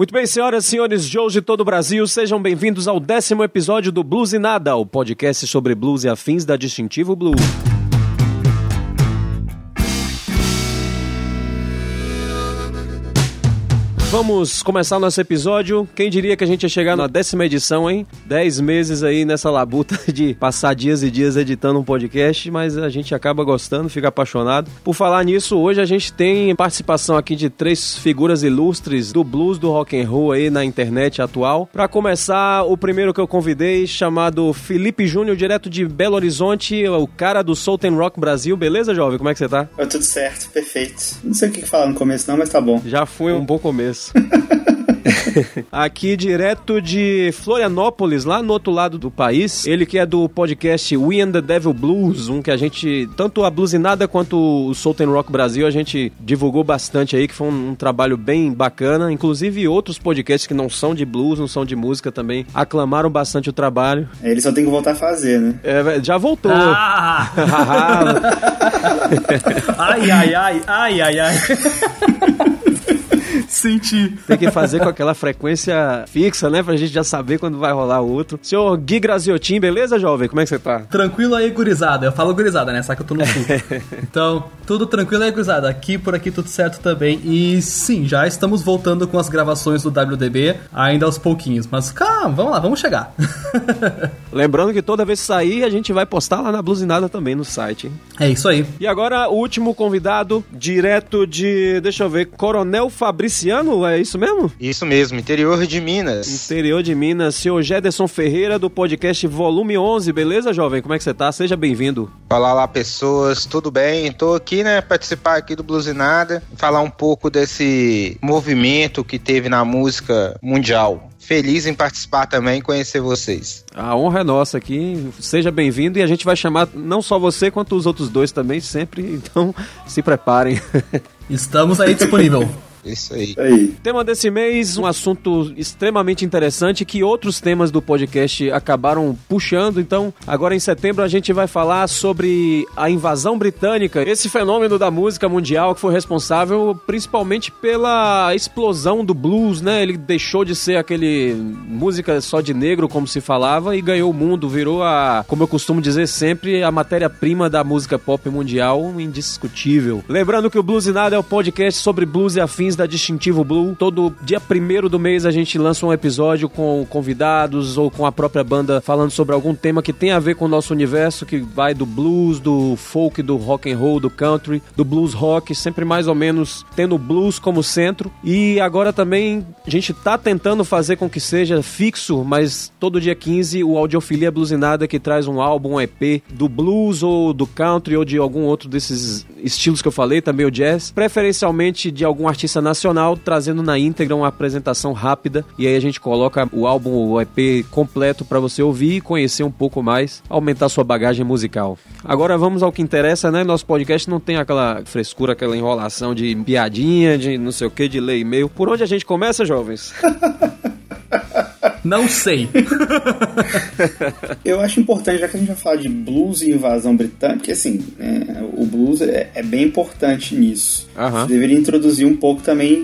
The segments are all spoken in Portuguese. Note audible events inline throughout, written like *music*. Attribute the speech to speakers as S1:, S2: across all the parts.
S1: Muito bem, senhoras e senhores, de todo o Brasil, sejam bem-vindos ao décimo episódio do Blues e Nada, o podcast sobre blues e afins da Distintivo Blues. Vamos começar o nosso episódio. Quem diria que a gente ia chegar na décima edição, hein? Dez meses aí nessa labuta *laughs* de passar dias e dias editando um podcast, mas a gente acaba gostando, fica apaixonado. Por falar nisso, hoje a gente tem participação aqui de três figuras ilustres do blues, do rock and roll aí na internet atual. Para começar, o primeiro que eu convidei, chamado Felipe Júnior, direto de Belo Horizonte, o cara do Soul Rock Brasil. Beleza, jovem? Como é que você tá?
S2: Tá tudo certo, perfeito. Não sei o que falar no começo não, mas tá bom.
S1: Já foi um bom começo. *laughs* Aqui direto de Florianópolis, lá no outro lado do país. Ele que é do podcast We and the Devil Blues, um que a gente, tanto a Bluesinada quanto o Soul Rock Brasil, a gente divulgou bastante aí, que foi um, um, trabalho bem bacana. Inclusive outros podcasts que não são de blues, não são de música também, aclamaram bastante o trabalho.
S2: Ele só tem que voltar a fazer, né?
S1: É, já voltou.
S3: Ah! *laughs* *laughs* ai, ai, ai, ai, ai, ai. Senti.
S1: Tem que fazer com aquela frequência fixa, né? Pra gente já saber quando vai rolar o outro. Senhor Gui Graziotin, beleza, jovem? Como é que você tá?
S3: Tranquilo aí, gurizada. Eu falo gurizada, né? Só que eu tô no sul. *laughs* então, tudo tranquilo aí, gurizada. Aqui, por aqui, tudo certo também. E sim, já estamos voltando com as gravações do WDB, ainda aos pouquinhos. Mas calma, vamos lá, vamos chegar. *laughs*
S1: Lembrando que toda vez que sair, a gente vai postar lá na Blusinada também no site, hein?
S3: É isso aí.
S1: E agora, o último convidado, direto de, deixa eu ver, Coronel Fabrício É isso mesmo?
S4: Isso mesmo, interior de Minas.
S1: Interior de Minas, senhor Gederson Ferreira do podcast Volume 11, beleza, jovem? Como é que você tá? Seja bem-vindo.
S4: Olá lá, pessoas, tudo bem? Tô aqui, né, participar aqui do Bluesinada, falar um pouco desse movimento que teve na música mundial feliz em participar também e conhecer vocês.
S1: A honra é nossa aqui. Seja bem-vindo e a gente vai chamar não só você quanto os outros dois também sempre. *laughs* Então se preparem. *laughs*
S3: Estamos aí disponível.
S4: Isso aí.
S2: aí.
S1: Tema desse mês, um assunto extremamente interessante que outros temas do podcast acabaram puxando. Então, agora em setembro a gente vai falar sobre a invasão britânica, esse fenômeno da música mundial que foi responsável principalmente pela explosão do blues, né? Ele deixou de ser aquele música só de negro como se falava e ganhou o mundo, virou a, como eu costumo dizer sempre, a matéria-prima da música pop mundial indiscutível. Lembrando que o Blues e Nada é o podcast sobre blues e afins da Distintivo Blue. Todo dia primeiro do mês a gente lança um episódio com convidados ou com a própria banda falando sobre algum tema que tem a ver com o nosso universo, que vai do blues, do folk, do rock and roll, do country, do blues rock, sempre mais ou menos tendo blues como centro. E agora também a gente tá tentando fazer com que seja fixo, mas todo dia 15 o Audiofilia Bluesinada que traz um álbum, um EP do blues ou do country ou de algum outro desses estilos que eu falei, também o jazz, preferencialmente de algum artista nacional, trazendo na íntegra uma apresentação rápida e aí a gente coloca o álbum, o EP completo para você ouvir e conhecer um pouco mais, aumentar sua bagagem musical. Agora vamos ao que interessa, né? Nosso podcast não tem aquela frescura, aquela enrolação de piadinha, de não sei o que, de ler e-mail. Por onde a gente começa, jovens? *laughs*
S3: Não sei.
S2: Eu acho importante, já que a gente vai falar de blues e invasão britânica, porque assim, é, o blues é, é, bem importante nisso.
S1: Uhum.
S2: Você deveria introduzir um pouco também,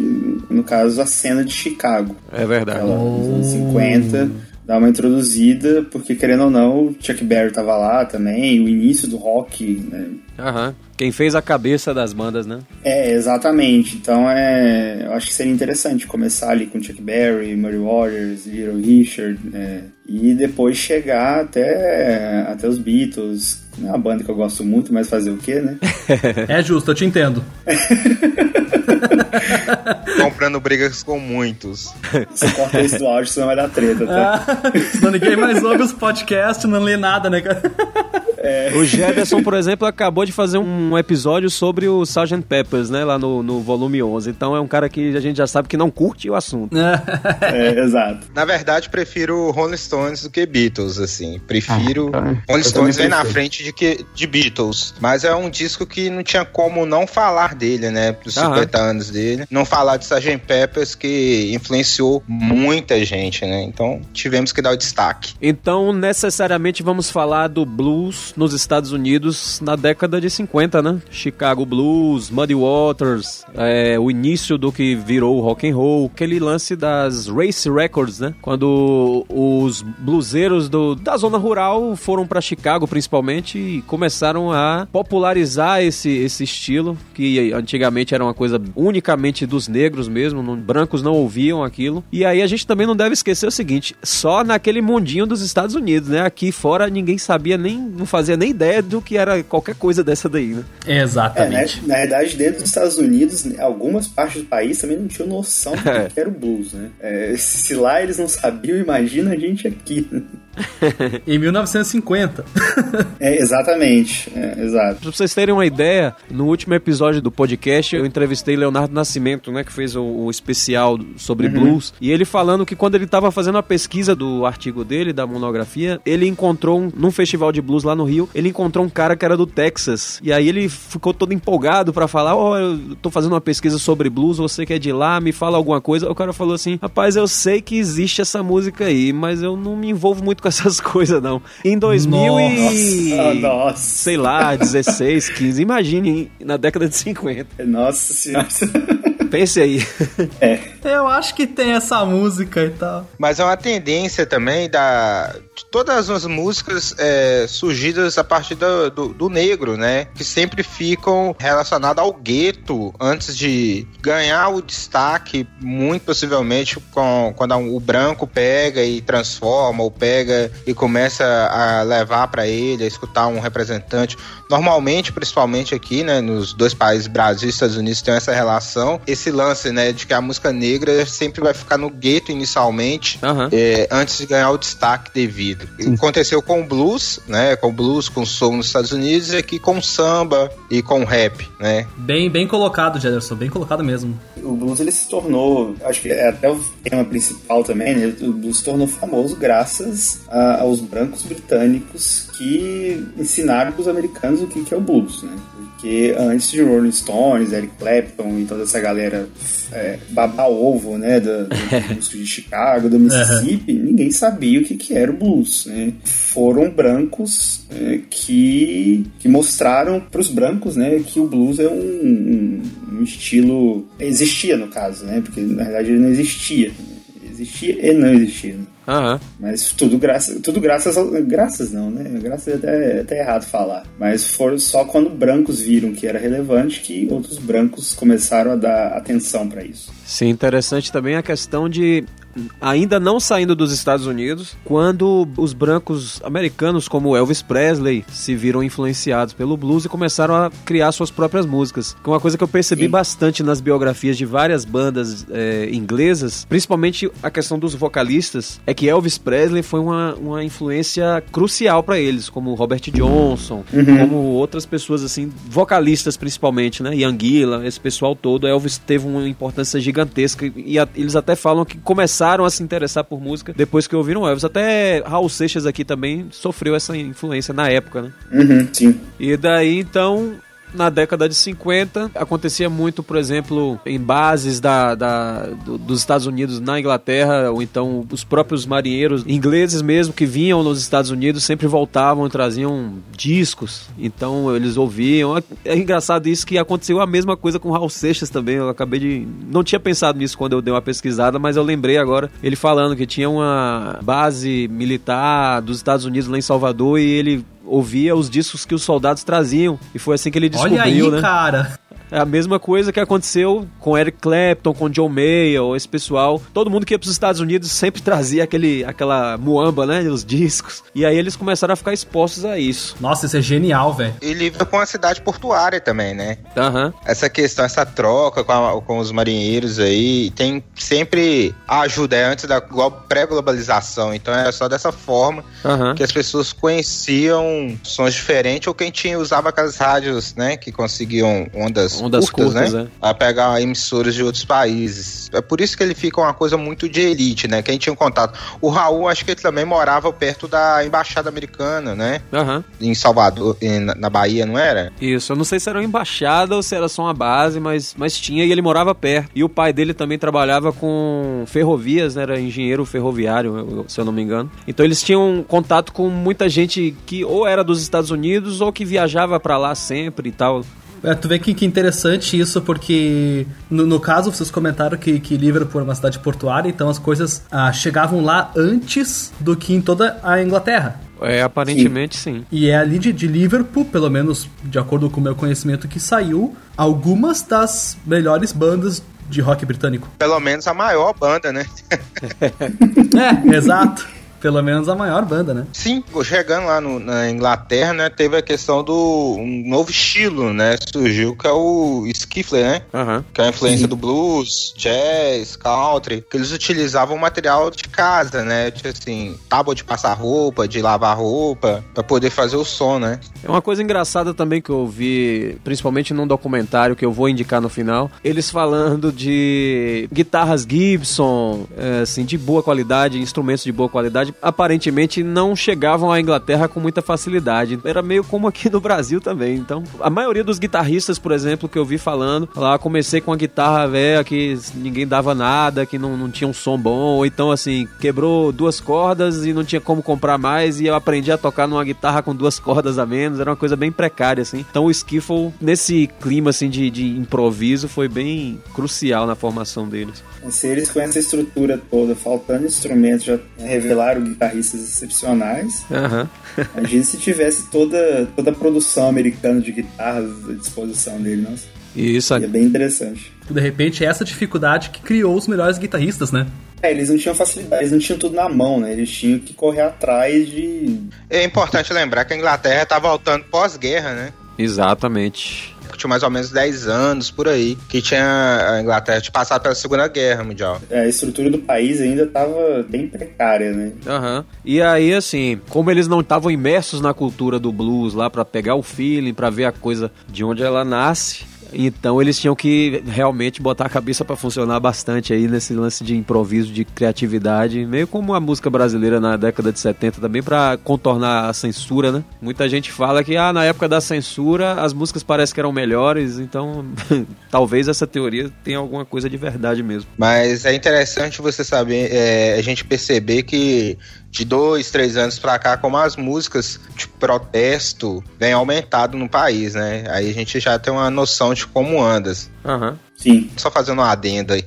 S2: no caso, a cena de Chicago.
S1: É verdade.
S2: Aquela, nos anos 50 dar uma introduzida, porque querendo ou não, Chuck Berry tava lá também, o início do rock, né?
S1: Aham. Quem fez a cabeça das bandas, né?
S2: É, exatamente. Então é. Eu acho que seria interessante começar ali com Chuck Berry, Murray Waters, Little Richard, né? e depois chegar até, até os Beatles. É uma banda que eu gosto muito, mas fazer o quê, né? *laughs*
S3: é justo, eu te entendo. *laughs*
S4: Comprando brigas com muitos.
S2: Você corta isso do áudio, senão vai dar treta, tá?
S3: Ah, *laughs* senão ninguém mais ouve os podcasts, não lê nada, né, cara?
S1: É. O Jefferson, por exemplo, acabou de fazer um episódio sobre o Sgt. Peppers, né? Lá no, no volume 11. Então é um cara que a gente já sabe que não curte o assunto.
S2: é, exato.
S4: Na verdade, prefiro Rolling Stones do que Beatles, assim. Prefiro... Ah, tá. Rolling Stones vem na frente de, que, de Beatles. Mas é um disco que não tinha como não falar dele, né? Dos 50 anos dele. Não falar de Sgt. Peppers, que influenciou muita gente, né? Então tivemos que dar o destaque.
S1: Então, necessariamente, vamos falar do blues nos Estados Unidos na década de 50, né? Chicago Blues, Muddy Waters, é, o início do que virou o rock and roll, aquele lance das race records, né? Quando os bluseiros do, da zona rural foram para Chicago, principalmente, e começaram a popularizar esse, esse estilo que antigamente era uma coisa unicamente dos negros mesmo, não, brancos não ouviam aquilo. E aí a gente também não deve esquecer o seguinte: só naquele mundinho dos Estados Unidos, né? Aqui fora ninguém sabia nem, não fazia nem ideia do que era qualquer coisa dessa daí, né?
S3: Exatamente.
S2: É, na, na verdade, dentro dos Estados Unidos, algumas partes do país também não tinham noção do *laughs* que era o blues, né? É, se lá eles não sabiam, imagina a gente aqui. *laughs*
S3: em 1950. *laughs*
S2: é, exatamente. É, exato.
S1: Pra vocês terem uma ideia, no último episódio do podcast eu entrevistei Leonardo Nascimento, né, que fez o, o especial sobre uhum. blues, e ele falando que quando ele estava fazendo a pesquisa do artigo dele, da monografia, ele encontrou um, num festival de blues lá no Rio, ele encontrou um cara que era do Texas, e aí ele ficou todo empolgado para falar, ó, oh, eu tô fazendo uma pesquisa sobre blues, você que é de lá, me fala alguma coisa. O cara falou assim, rapaz, eu sei que existe essa música aí, mas eu não me envolvo muito com essas *laughs* coisas, não. Em 2000 nossa, e... Nossa. Sei lá, 16, 15, imagine na década de 50.
S2: Nossa senhora. *laughs*
S1: Pense aí.
S3: É. Eu acho que tem essa música e tal.
S4: Mas é uma tendência também da. Todas as músicas é, surgidas a partir do, do, do, negro, né? Que sempre ficam relacionadas ao gueto antes de ganhar o destaque, muito possivelmente com, quando o branco pega e transforma, ou pega e começa a levar para ele, a escutar um representante. Normalmente, principalmente aqui, né? Nos dois países, Brasil e Estados Unidos, tem essa relação esse lance, né, de que a música negra sempre vai ficar no gueto inicialmente, uhum. é, antes de ganhar o destaque devido. Sim. Aconteceu com o blues, né, com o blues, com o soul nos Estados Unidos, e aqui com o samba e com o rap, né.
S3: Bem, bem colocado, Jederson, bem colocado mesmo.
S2: O blues, ele se tornou, acho que é até o tema principal também, né, o blues se tornou famoso graças a, aos brancos britânicos que ensinaram para os americanos o que, que é o blues, né. Porque antes de Rolling Stones, Eric Clapton e toda essa galera é, babar ovo, né, do, do *laughs* blues de Chicago, do Mississippi, uhum. ninguém sabia o que, que era o blues, né? Foram brancos é, que, que mostraram para os brancos, né, que o blues é um, um, um estilo... Existia, no caso, né? Porque, na verdade, ele não existia. Existia e não existia. Né?
S1: Uhum.
S2: Mas tudo, graça, tudo graças. Graças não, né? Graças é até, até errado falar. Mas foram só quando brancos viram que era relevante que outros brancos começaram a dar atenção para isso.
S1: Sim, interessante também a questão de ainda não saindo dos Estados Unidos, quando os brancos americanos como Elvis Presley se viram influenciados pelo blues e começaram a criar suas próprias músicas. Que é uma coisa que eu percebi Sim. bastante nas biografias de várias bandas é, inglesas, principalmente a questão dos vocalistas, é que Elvis Presley foi uma, uma influência crucial para eles, como Robert Johnson, uhum. como outras pessoas assim, vocalistas principalmente, né? Ian Gillan, esse pessoal todo. Elvis teve uma importância gigantesca e a, eles até falam que começaram começaram a se interessar por música depois que ouviram Elvis. Até Raul Seixas aqui também sofreu essa influência na época, né?
S2: Uhum, sim.
S1: E daí, então, na década de 50, acontecia muito, por exemplo, em bases da, da do, dos Estados Unidos na Inglaterra, ou então os próprios marinheiros ingleses mesmo que vinham nos Estados Unidos sempre voltavam e traziam discos, então eles ouviam. É engraçado isso que aconteceu a mesma coisa com Raul Seixas também. Eu acabei de. Não tinha pensado nisso quando eu dei uma pesquisada, mas eu lembrei agora ele falando que tinha uma base militar dos Estados Unidos lá em Salvador e ele ouvia os discos que os soldados traziam. E foi assim que ele descobriu, Olha aí,
S3: né? cara!
S1: É a mesma coisa que aconteceu com Eric Clapton, com John Mayer, esse pessoal. Todo mundo que ia para os Estados Unidos sempre *laughs* trazia aquele, aquela muamba, né? Os discos. E aí eles começaram a ficar expostos a isso.
S3: Nossa, isso é genial, velho.
S4: E livra com a cidade portuária também, né?
S1: Uhum.
S4: Essa questão, essa troca com, a, com os marinheiros aí, tem sempre ajuda, é antes da pré-globalização. Então é só dessa forma uhum. que as pessoas conheciam sons diferentes ou quem tinha usava aquelas rádios, né? Que conseguiam ondas ondas, ondas curtas, curtas né? É. A pegar emissoras de outros países. É por isso que ele fica uma coisa muito de elite, né? Quem tinha um contato. O Raul, acho que ele também morava perto da embaixada americana, né?
S1: Uhum.
S4: Em Salvador, na Bahia, não era?
S1: Isso, eu não sei se era uma embaixada ou se era só uma base, mas, mas tinha e ele morava perto. E o pai dele também trabalhava com ferrovias, né? Era engenheiro ferroviário, se eu não me engano. Então eles tinham contato com muita gente que ou era dos Estados Unidos ou que viajava para lá sempre e tal.
S3: É, tu vê que, que interessante isso, porque no, no, caso vocês comentaram que, que Liverpool é uma cidade portuária, então as coisas ah, chegavam lá antes do que em toda a Inglaterra.
S1: É, aparentemente sim. sim.
S3: E é ali de, de, Liverpool, pelo menos de acordo com o meu conhecimento, que saiu algumas das melhores bandas de rock britânico.
S4: Pelo menos a maior banda, né? *laughs*
S3: é, exato pelo menos a maior banda, né?
S4: Sim, chegando lá no, na Inglaterra, né, teve a questão do um novo estilo, né, surgiu que é o skiffle, né?
S1: Uhum.
S4: Que é a influência Sim. do blues, jazz, country, que eles utilizavam material de casa, né? Tipo assim, tábua de passar roupa, de lavar roupa, para poder fazer o som, né?
S1: É uma coisa engraçada também que eu vi, principalmente num documentário que eu vou indicar no final, eles falando de guitarras Gibson, é, assim, de boa qualidade, instrumentos de boa qualidade, aparentemente não chegavam à Inglaterra com muita facilidade. Era meio como aqui no Brasil também. Então, a maioria dos guitarristas, por exemplo, que eu vi falando, lá comecei com a guitarra velha que ninguém dava nada, que não, não tinha um som bom, ou então assim, quebrou duas cordas e não tinha como comprar mais e eu aprendi a tocar numa guitarra com duas cordas a menos, era uma coisa bem precária assim. Então o skiffle nesse clima assim de, de improviso foi bem crucial na formação deles.
S2: Se eles com essa estrutura toda, faltando instrumentos, já revelaram guitarristas excepcionais.
S1: Uhum. *laughs*
S2: Imagina se tivesse toda, toda a produção americana de guitarras à disposição dele, nossa.
S1: Isso.
S2: é bem interessante.
S3: De repente, é essa dificuldade que criou os melhores guitarristas, né?
S2: É, eles não tinham facilidade, eles não tinham tudo na mão, né? Eles tinham que correr atrás de.
S4: É importante lembrar que a Inglaterra tá voltando pós-guerra, né?
S1: Exatamente
S4: tinha mais ou menos 10 anos por aí, que tinha a Inglaterra tinha passado pela Segunda Guerra Mundial.
S2: É, a estrutura do país ainda estava bem precária, né?
S1: Aham. Uhum. E aí, assim, como eles não estavam imersos na cultura do blues lá para pegar o feeling, para ver a coisa de onde ela nasce, então eles tinham que realmente botar a cabeça para funcionar bastante aí nesse lance de improviso, de criatividade, meio como a música brasileira na década de 70 também para contornar a censura, né? Muita gente fala que ah, na época da censura as músicas parecem que eram melhores, então *laughs* talvez essa teoria tenha alguma coisa de verdade mesmo.
S4: Mas é interessante você saber, é, a gente perceber que de dois, três anos pra cá, como as músicas de protesto vem aumentado no país, né? Aí a gente já tem uma noção de como andas.
S1: Uhum.
S2: Sim.
S4: Só fazendo uma adenda aí.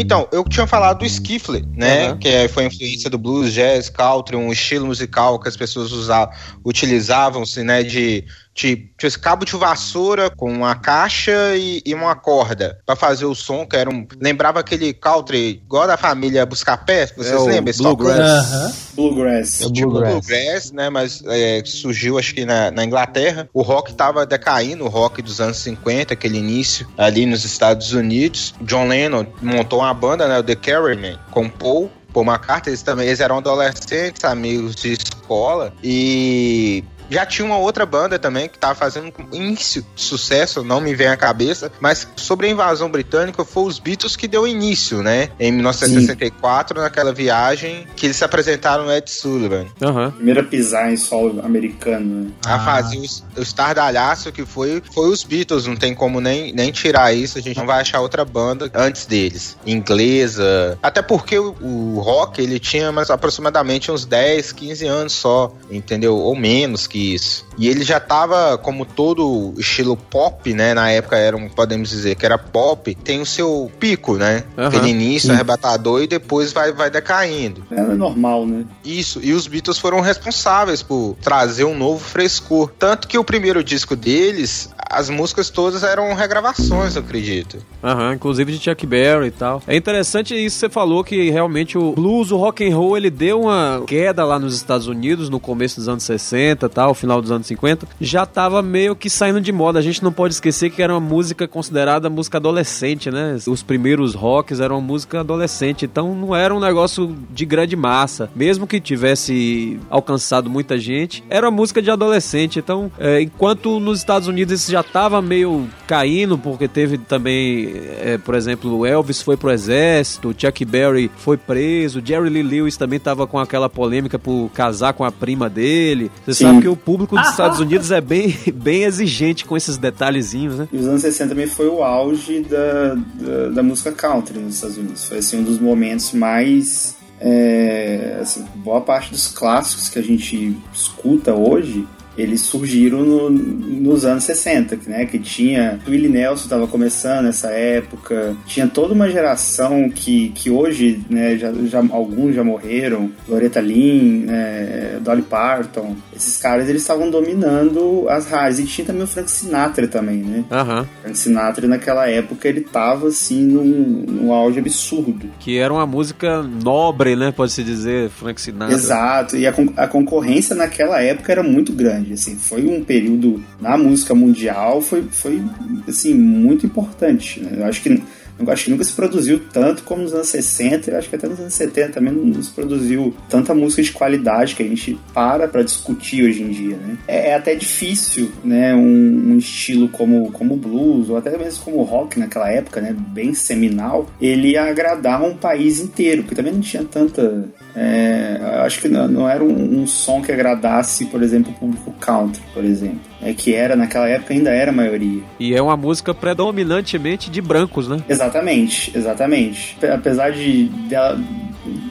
S4: Então, eu tinha falado do skiffle, né? Uhum. Que foi influência do blues, jazz, country, um estilo musical que as pessoas usavam, utilizavam-se, né? De Tipo, tinha esse cabo de vassoura com uma caixa e, e uma corda para fazer o som, que era um. Lembrava aquele country, igual da família Buscapé, vocês é lembram?
S1: Bluegrass.
S2: Uh -huh. Bluegrass.
S4: É tipo bluegrass. bluegrass, né? Mas é, surgiu, acho que na, na, Inglaterra. O rock tava decaindo, o rock dos anos 50, aquele início ali nos Estados Unidos. John Lennon montou uma banda, né? O The Carrymen, com Paul Paul McCartney, eles também eles eram adolescentes, amigos de escola, e já tinha uma outra banda também que tava fazendo início de sucesso, não me vem à cabeça, mas sobre a invasão britânica foi os Beatles que deu início, né? Em 1964, Sim. naquela viagem que eles se apresentaram no Ed Sullivan.
S1: Uhum.
S2: Primeira pisar em solo americano. Né?
S4: A ah. fazer o, o estardalhaço que foi, foi os Beatles, não tem como nem, nem tirar isso, a gente não vai achar outra banda antes deles. Inglesa. Até porque o, o rock, ele tinha mais aproximadamente uns 10, 15 anos só, entendeu? Ou menos que isso. E ele já tava, como todo estilo pop, né? Na época era, um, podemos dizer que era pop, tem o seu pico, né? Uhum. Aquele início Sim. arrebatador e depois vai, vai decaindo.
S2: É normal, né?
S4: Isso. E os Beatles foram responsáveis por trazer um novo frescor. Tanto que o primeiro disco deles, as músicas todas eram regravações, eu acredito.
S1: Aham, inclusive de Chuck Berry e tal. É interessante isso que você falou que realmente o blues, o rock and roll, ele deu uma queda lá nos Estados Unidos no começo dos anos 60, tal, final dos anos 50, já tava meio que saindo de moda. A gente não pode esquecer que era uma música considerada música adolescente, né? Os primeiros rocks eram música adolescente, então não era um negócio de grande massa. Mesmo que tivesse alcançado muita gente, era uma música de adolescente. Então, é, enquanto nos Estados Unidos isso já tava meio caindo, porque teve também, é, por exemplo, Elvis foi pro exército, Chuck Berry foi preso, Jerry Lee Lewis também tava com aquela polêmica por casar com a prima dele. Você Sim. sabe que o público dos Estados Unidos é bem, *laughs* bem exigente com esses detalhezinhos, né?
S2: E os anos 60 também foi o auge da, da, da música country nos Estados Unidos. Foi assim um dos momentos mais é, assim, boa parte dos clássicos que a gente escuta hoje eles surgiram no, nos anos 60, né? Que tinha. O Willie Nelson estava começando nessa época, tinha toda uma geração que, que hoje, né, já, já, alguns já morreram, Loretta Lynn, né, Dolly Parton, esses caras eles estavam dominando as rádios. E tinha também o Frank Sinatra também, né?
S1: Uhum.
S2: Frank Sinatra naquela época ele tava assim num, num auge absurdo.
S1: Que era uma música nobre, né? Pode-se dizer, Frank Sinatra.
S2: Exato, e a, a concorrência naquela época era muito grande grande, assim, foi um período na música mundial, foi, foi assim, muito importante, né? Eu acho que eu acho que nunca se produziu tanto como nos anos 60, eu acho que até nos anos 70 também não se produziu tanta música de qualidade que a gente para para discutir hoje em dia, né? É, é até difícil, né, um, um, estilo como como blues ou até mesmo como rock naquela época, né, bem seminal, ele agradar um país inteiro, porque também não tinha tanta é, acho que não, não era um, um, som que agradasse, por exemplo, o público country, por exemplo. É, que era, naquela época, ainda era a maioria.
S1: E é uma música predominantemente de brancos, né?
S2: Exatamente, exatamente. Apesar de dela,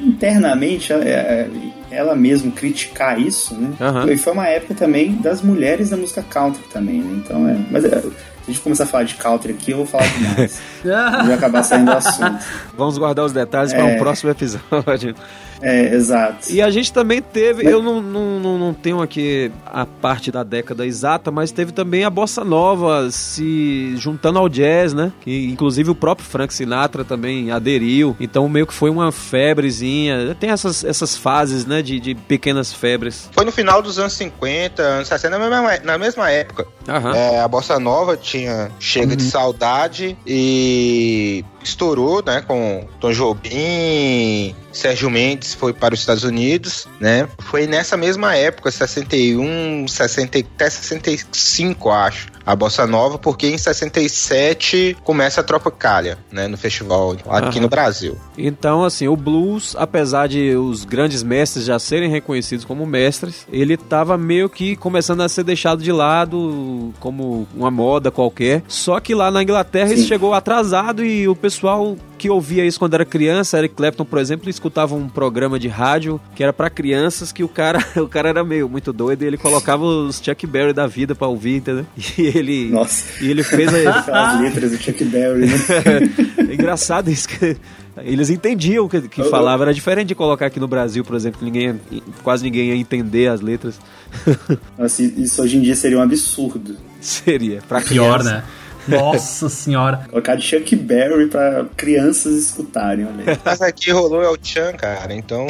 S2: internamente, ela, é, ela mesmo criticar isso, né? Uhum. E foi uma época também das mulheres da música country também, né? Então é. Mas é, a gente começar a falar de country aqui, eu vou falar demais. *laughs* Vai acabar saindo do *laughs* assunto.
S1: Vamos guardar os detalhes é... para um próximo episódio.
S2: É, exato.
S1: E a gente também teve, eu não, não, não tenho aqui a parte da década exata, mas teve também a bossa nova se juntando ao jazz, né? Que inclusive o próprio Frank Sinatra também aderiu. Então meio que foi uma febrezinha. Tem essas, essas fases, né? De, de pequenas febres.
S4: Foi no final dos anos 50, anos 60, na mesma, na mesma época. É, a bossa nova tinha Chega uhum. de Saudade e Y estourou, né, com Tom Jobim, Sérgio Mendes foi para os Estados Unidos, né? Foi nessa mesma época, 61, 60, até 65, acho, a bossa nova, porque em 67 começa a Tropicália, né, no festival aqui uhum. no Brasil.
S1: Então, assim, o blues, apesar de os grandes mestres já serem reconhecidos como mestres, ele estava meio que começando a ser deixado de lado como uma moda qualquer. Só que lá na Inglaterra Sim. isso chegou atrasado e o pessoal que ouvia isso quando era criança, Eric Clapton, por exemplo, escutava um programa de rádio que era para crianças que o cara, *laughs* o cara era meio muito doido e ele colocava os Chuck Berry da vida para ouvir, entendeu? *laughs* E ele
S2: Nossa.
S1: E ele fez a... *laughs*
S2: as letras do Chuck Berry, né?
S1: é engraçado isso que eles entendiam o que, que falava, era diferente de colocar aqui no Brasil, por exemplo, que ninguém, quase ninguém ia entender as letras.
S2: Nossa, isso hoje em dia seria um absurdo.
S1: Seria,
S3: pra Pior, criança. né? Nossa senhora.
S2: Colocar de Chuck Berry pra crianças escutarem, olha. *laughs*
S4: Mas aqui rolou El Chan, cara, então.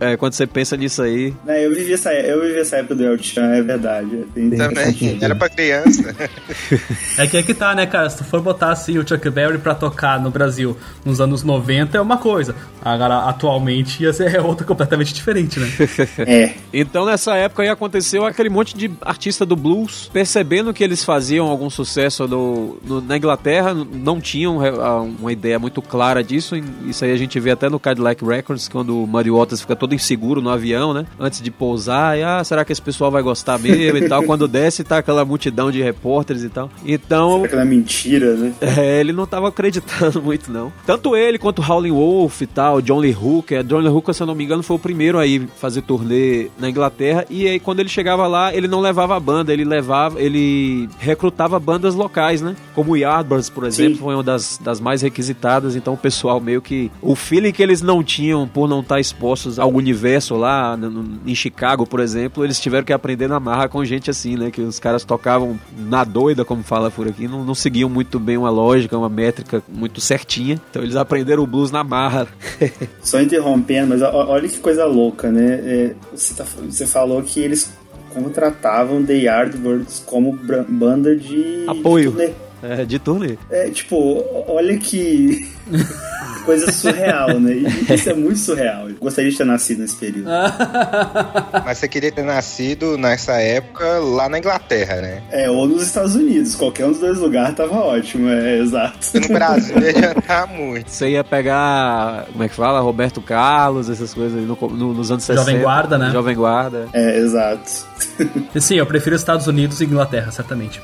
S1: é, quando você pensa nisso aí.
S2: É, eu vivi essa, eu vivi essa época do El Chan, é verdade.
S4: É Também, era pra criança. *laughs*
S3: é que é que tá, né, cara? Se tu for botar assim o Chuck Berry pra tocar no Brasil nos anos 90 é uma coisa. Agora, atualmente ia ser outra completamente diferente, né? *laughs*
S2: é.
S1: Então nessa época aí aconteceu aquele monte de artista do blues percebendo que eles faziam algum sucesso no no, na Inglaterra não tinham uma ideia muito clara disso. Isso aí a gente vê até no Cadillac Records, quando o Muddy Waters fica todo inseguro no avião, né? Antes de pousar, e ah, será que esse pessoal vai gostar mesmo e tal? *laughs* Quando desce, tá aquela multidão de repórteres e tal. Então. Será
S2: aquela mentira, né? *laughs*
S1: É, ele não tava acreditando *laughs* muito, não. Tanto ele quanto o Howlin' Wolf e tal, John Lee Hooker. John Lee Hooker, se eu não me engano, foi o primeiro aí fazer turnê na Inglaterra. E aí, quando ele chegava lá, ele não levava a banda, ele levava, ele recrutava bandas locais, né? Né? Como o Yardbirds, por exemplo, Sim. foi uma das, das mais requisitadas, então o pessoal meio que... O feeling que eles não tinham por não estar expostos ao universo lá no, em Chicago, por exemplo, eles tiveram que aprender na marra com gente assim, né? Que os caras tocavam na doida, como fala por aqui, não, não seguiam muito bem uma lógica, uma métrica muito certinha. Então eles aprenderam o blues na marra. *laughs*
S2: Só interrompendo, mas olha que coisa louca, né? É, você, tá, você falou que eles contratavam The Yardbirds como banda de
S1: apoio. De turnê. É, de turnê.
S2: É, tipo, olha que *laughs* coisa surreal, né? Isso é muito surreal. Eu gostaria de ter nascido nesse período. *laughs*
S4: Mas você queria ter nascido nessa época lá na Inglaterra, né?
S2: É, ou nos Estados Unidos. Qualquer um dos dois lugares tava ótimo, é exato.
S4: No Brasil *laughs* ia adiantar muito.
S1: Você ia pegar, como é que fala? Roberto Carlos, essas coisas no, no, nos anos 60.
S3: Jovem Guarda, né?
S1: Jovem Guarda.
S2: É, exato.
S3: Sim, eu prefiro Estados Unidos e Inglaterra, certamente.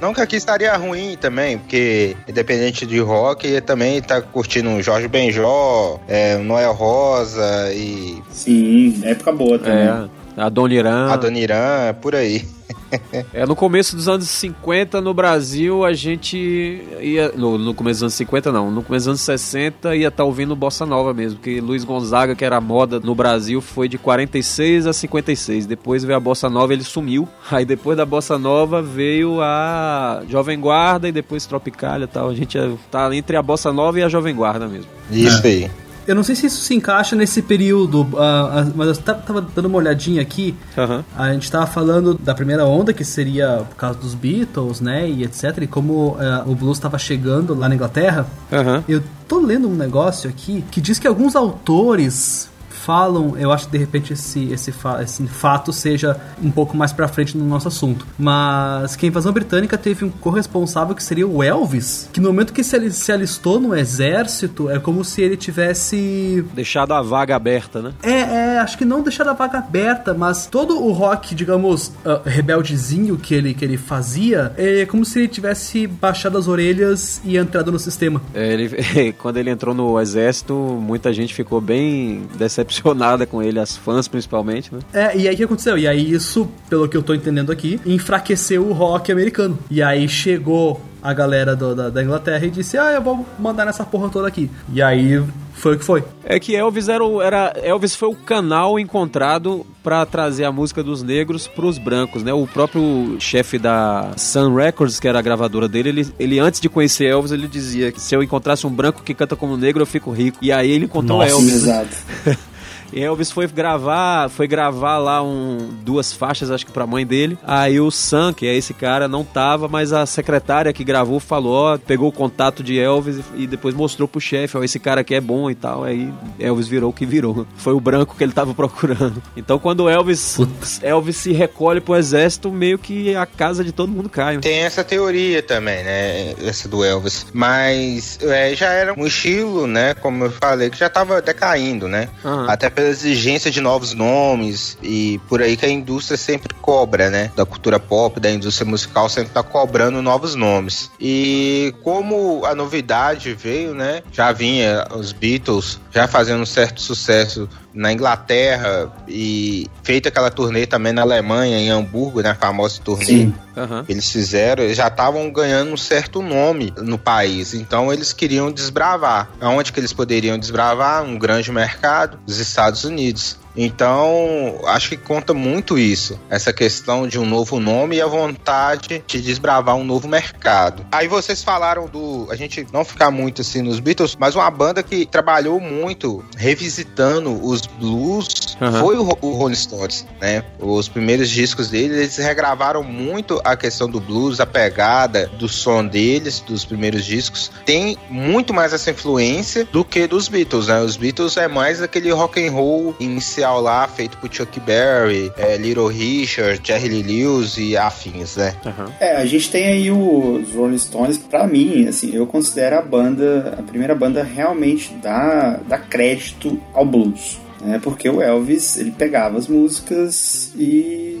S4: Não que aqui estaria ruim também, porque independente de rock, também tá curtindo Jorge Benjó, é, Noel Rosa e.
S2: Sim, época boa também. É,
S1: a Doniran.
S4: A Doniran, por aí. *laughs*
S1: é, no começo dos anos 50 no Brasil, a gente ia. No, no, começo dos anos 50, não. No começo dos anos 60 ia estar tá ouvindo Bossa Nova mesmo. Porque Luiz Gonzaga, que era moda no Brasil, foi de 46 a 56. Depois veio a Bossa Nova ele sumiu. *laughs* Aí depois da Bossa Nova veio a Jovem Guarda e depois Tropicália e tal. A gente tá entre a Bossa Nova e a Jovem Guarda mesmo.
S4: Isso aí.
S3: Eu não sei se isso se encaixa nesse período, uh, mas eu tava dando uma olhadinha aqui. Uhum. A gente tava falando da primeira onda, que seria por causa dos Beatles, né? E etc. E como uh, o blues estava chegando lá na Inglaterra. Uhum. Eu tô lendo um negócio aqui que diz que alguns autores falam, eu acho que de repente esse, esse, fa esse fato seja um pouco mais pra frente no nosso assunto. Mas que a invasão britânica teve um corresponsável que seria o Elvis, que no momento que se, se alistou no exército, é como se ele tivesse.
S1: Deixado a vaga aberta, né?
S3: É, é, acho que não deixado a vaga aberta, mas todo o rock, digamos, uh, rebeldezinho que ele, que ele fazia, é como se ele tivesse baixado as orelhas e entrado no sistema.
S1: É, ele, *laughs* quando ele entrou no exército, muita gente ficou bem decepcionada decepcionada com ele, as fãs principalmente, né?
S3: É, e aí o que aconteceu? E aí isso, pelo que eu tô entendendo aqui, enfraqueceu o rock americano. E aí chegou a galera do, da, da, Inglaterra e disse: Ah, eu vou mandar nessa porra toda aqui. E aí foi o que foi.
S1: É que Elvis era, o, era Elvis foi o canal encontrado para trazer a música dos negros para os brancos, né? O próprio chefe da Sun Records, que era a gravadora dele, ele, ele antes de conhecer Elvis, ele dizia que se eu encontrasse um branco que canta como negro, eu fico rico. E aí ele encontrou Nossa, Elvis. Exato. *laughs* E Elvis foi gravar, foi gravar lá um, duas faixas, acho que pra mãe dele. Aí o Sam, que é esse cara, não tava, mas a secretária que gravou falou, ó, pegou o contato de Elvis e depois mostrou pro chefe, ó, esse cara aqui é bom e tal. Aí Elvis virou o que virou. *laughs* Foi o branco que ele tava procurando. Então quando Elvis, Elvis se recolhe pro exército, meio que a casa de todo mundo cai.
S4: Tem essa teoria também, né? Essa do Elvis. Mas é, já era um estilo, né? Como eu falei, que já tava decaindo, né? Uhum. Até pela exigência de novos nomes e por aí que a indústria sempre cobra, né? Da cultura pop, da indústria musical sempre tá cobrando novos nomes. E como a novidade veio, né? Já vinha os Beatles já fazendo um certo sucesso na Inglaterra e feita aquela turnê também na Alemanha, em Hamburgo, né? A famosa turnê. Sim. Uhum. Eles fizeram, eles já estavam ganhando um certo nome no país, então eles queriam desbravar. Aonde que eles poderiam desbravar? Um grande mercado, os Estados Unidos. Então, acho que conta muito isso, essa questão de um novo nome e a vontade de desbravar um novo mercado. Aí vocês falaram do, a gente não ficar muito assim nos Beatles, mas uma banda que trabalhou muito revisitando os blues uhum. foi o, o Rolling Stones, né? Os primeiros discos deles, eles regravaram muito a questão do blues, a pegada do som deles, dos primeiros discos. Tem muito mais essa influência do que dos Beatles, né? Os Beatles é mais aquele rock and roll inicial especial lá, feito por Chuck Berry, é, Little Richard, Jerry Lee Lewis e afins, né?
S2: Uhum. É, a gente tem aí os Rolling Stones, pra mim, assim, eu considero a banda, a primeira banda realmente dá, dá crédito ao blues. Né? Porque o Elvis, ele pegava as músicas e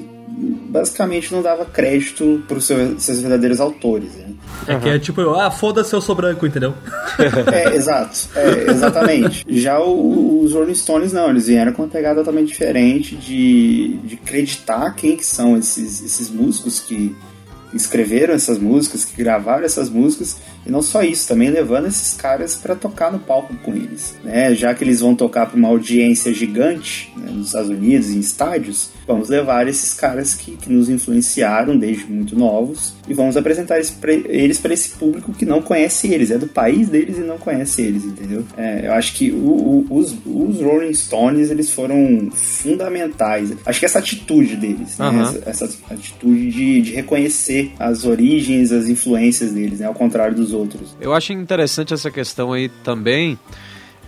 S2: basicamente não dava crédito para os seus, seus, verdadeiros autores. Né?
S3: É uhum. que é tipo, ah, foda-se, eu sou branco, entendeu? *laughs*
S2: é, exato. É, exatamente. Já o, os Rolling Stones, não, eles vieram com uma pegada totalmente diferente de, de acreditar quem que são esses, esses músicos que escreveram essas músicas, que gravaram essas músicas, e não só isso, também levando esses caras para tocar no palco com eles, né? Já que eles vão tocar para uma audiência gigante né, nos Estados Unidos, em estádios, vamos levar esses caras que, que nos influenciaram desde muito novos e vamos apresentar eles para esse público que não conhece eles, é do país deles e não conhece eles, entendeu? É, eu acho que o, o, os, os Rolling Stones eles foram fundamentais. Acho que essa atitude deles, uhum. né? essa, essa, atitude de, de reconhecer as origens, as influências deles, né? ao contrário dos outros.
S1: Eu acho interessante essa questão aí também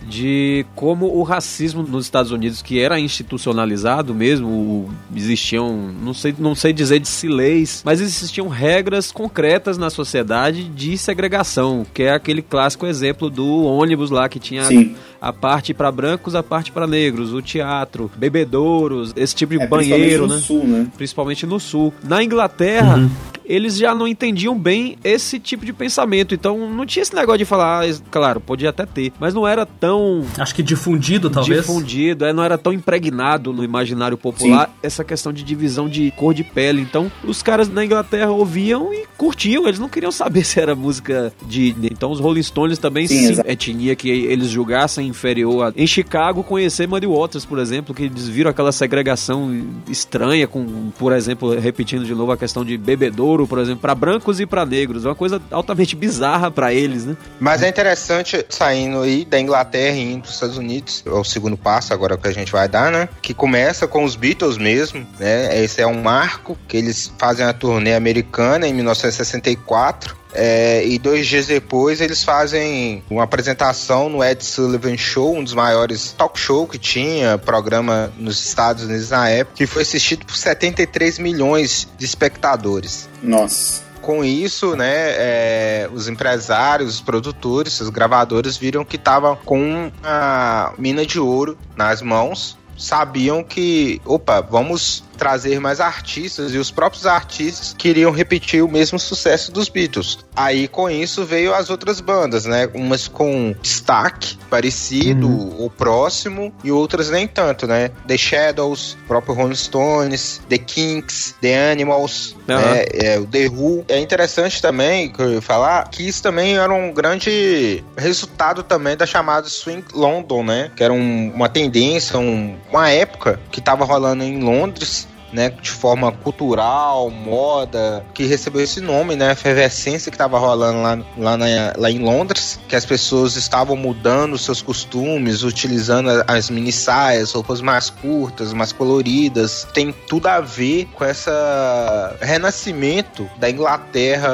S1: de como o racismo nos Estados Unidos, que era institucionalizado mesmo, existiam, não sei, não sei dizer de se leis, mas existiam regras concretas na sociedade de segregação, que é aquele clássico exemplo do ônibus lá que tinha Sim. a parte para brancos, a parte para negros, o teatro, bebedouros, esse tipo de é, banheiro, né?
S2: Sul, né?
S1: Principalmente no sul. Na Inglaterra, uhum eles já não entendiam bem esse tipo de pensamento. Então não tinha esse negócio de falar, ah, claro, podia até ter, mas não era tão.
S3: Acho que difundido, talvez.
S1: Difundido, é, não era tão impregnado no imaginário popular Sim. essa questão de divisão de cor de pele. Então os caras na Inglaterra ouviam e curtiam, eles não queriam saber *laughs* se era música de. Então os Rolling Stones também, sim, sim etnia que eles julgassem inferior a. Em Chicago, conhecer Muddy Waters, por exemplo, que eles viram aquela segregação estranha, com, por exemplo, repetindo de novo a questão de bebedouro por exemplo, para brancos e para negros. É uma coisa altamente bizarra para eles, né?
S4: Mas é interessante saindo aí da Inglaterra e indo para os Estados Unidos, é o segundo passo agora que a gente vai dar, né? Que começa com os Beatles mesmo, né? Esse é um marco que eles fazem a turnê americana em 1964 é, e dois dias depois eles fazem uma apresentação no Ed Sullivan Show, um dos maiores talk show que tinha, programa nos Estados Unidos na época, que foi assistido por 73 milhões de espectadores.
S2: Nossa
S4: com isso, né, é, os empresários, os produtores, os gravadores viram que tava com a mina de ouro nas mãos, sabiam que, opa, vamos trazer mais artistas e os próprios artistas queriam repetir o mesmo sucesso dos Beatles. Aí com isso veio as outras bandas, né? Umas com destaque parecido uhum. ou próximo e outras nem tanto, né? The Shadows, próprio Rolling Stones, The Kinks, The Animals, uhum. né? é, o The Who. É interessante também que eu ia falar que isso também era um grande resultado também da chamada Swing London, né? Que era um, uma tendência, um, uma época que estava rolando em Londres né, de forma cultural, moda, que recebeu esse nome, né, a efervescência que estava rolando lá, lá, na, lá em Londres, que as pessoas estavam mudando seus costumes, utilizando as mini saias, roupas mais curtas, mais coloridas, tem tudo a ver com essa renascimento da Inglaterra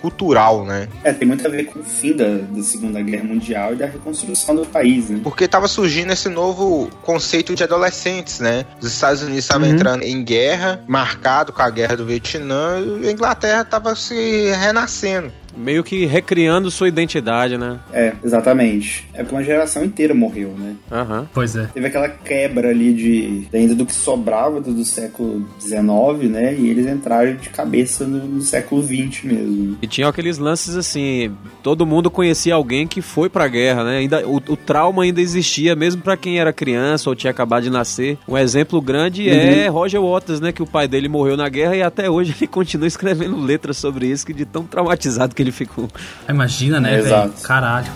S4: cultural, né?
S2: É, tem muito a ver com o fim da, da Segunda Guerra Mundial e da reconstrução do país, né?
S4: Porque estava surgindo esse novo conceito de adolescentes, né? Os Estados Unidos estavam uhum. entrando em guerra, marcado com a guerra do Vietnã, e a Inglaterra estava se renascendo
S1: meio que recriando sua identidade, né?
S2: É, exatamente. É porque uma geração inteira morreu, né?
S1: Aham. Uhum.
S3: Pois é.
S2: Teve aquela quebra ali de ainda do que sobrava do, do século XIX, né? E eles entraram de cabeça no, no, século XX mesmo.
S1: E tinha aqueles lances assim, todo mundo conhecia alguém que foi pra guerra, né? Ainda, o, o trauma ainda existia, mesmo para quem era criança ou tinha acabado de nascer. Um exemplo grande uhum. é Roger Waters, né? Que o pai dele morreu na guerra e até hoje *laughs* ele continua escrevendo letras sobre isso, que de tão traumatizado que ele ficou.
S3: Imagina, né, é, velho? Caralho.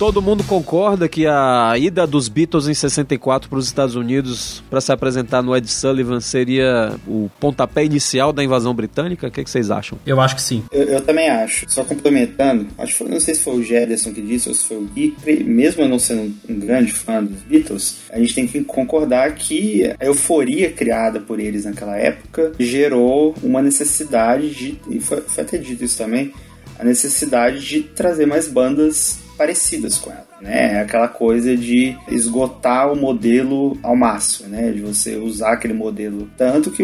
S1: Todo mundo concorda que a ida dos Beatles em 64 para os Estados Unidos para se apresentar no Ed Sullivan seria o pontapé inicial da invasão britânica? O que, que vocês acham?
S3: Eu acho que sim.
S2: Eu, eu, também acho. Só complementando, acho que foi, não sei se foi o Jefferson que disse ou se foi o Gui, mesmo eu não sendo um grande fã dos Beatles, a gente tem que concordar que a euforia criada por eles naquela época gerou uma necessidade de, e foi, foi até dito isso também, a necessidade de trazer mais bandas parecidas com ela, né? É aquela coisa de esgotar o modelo ao máximo, né? De você usar aquele modelo tanto que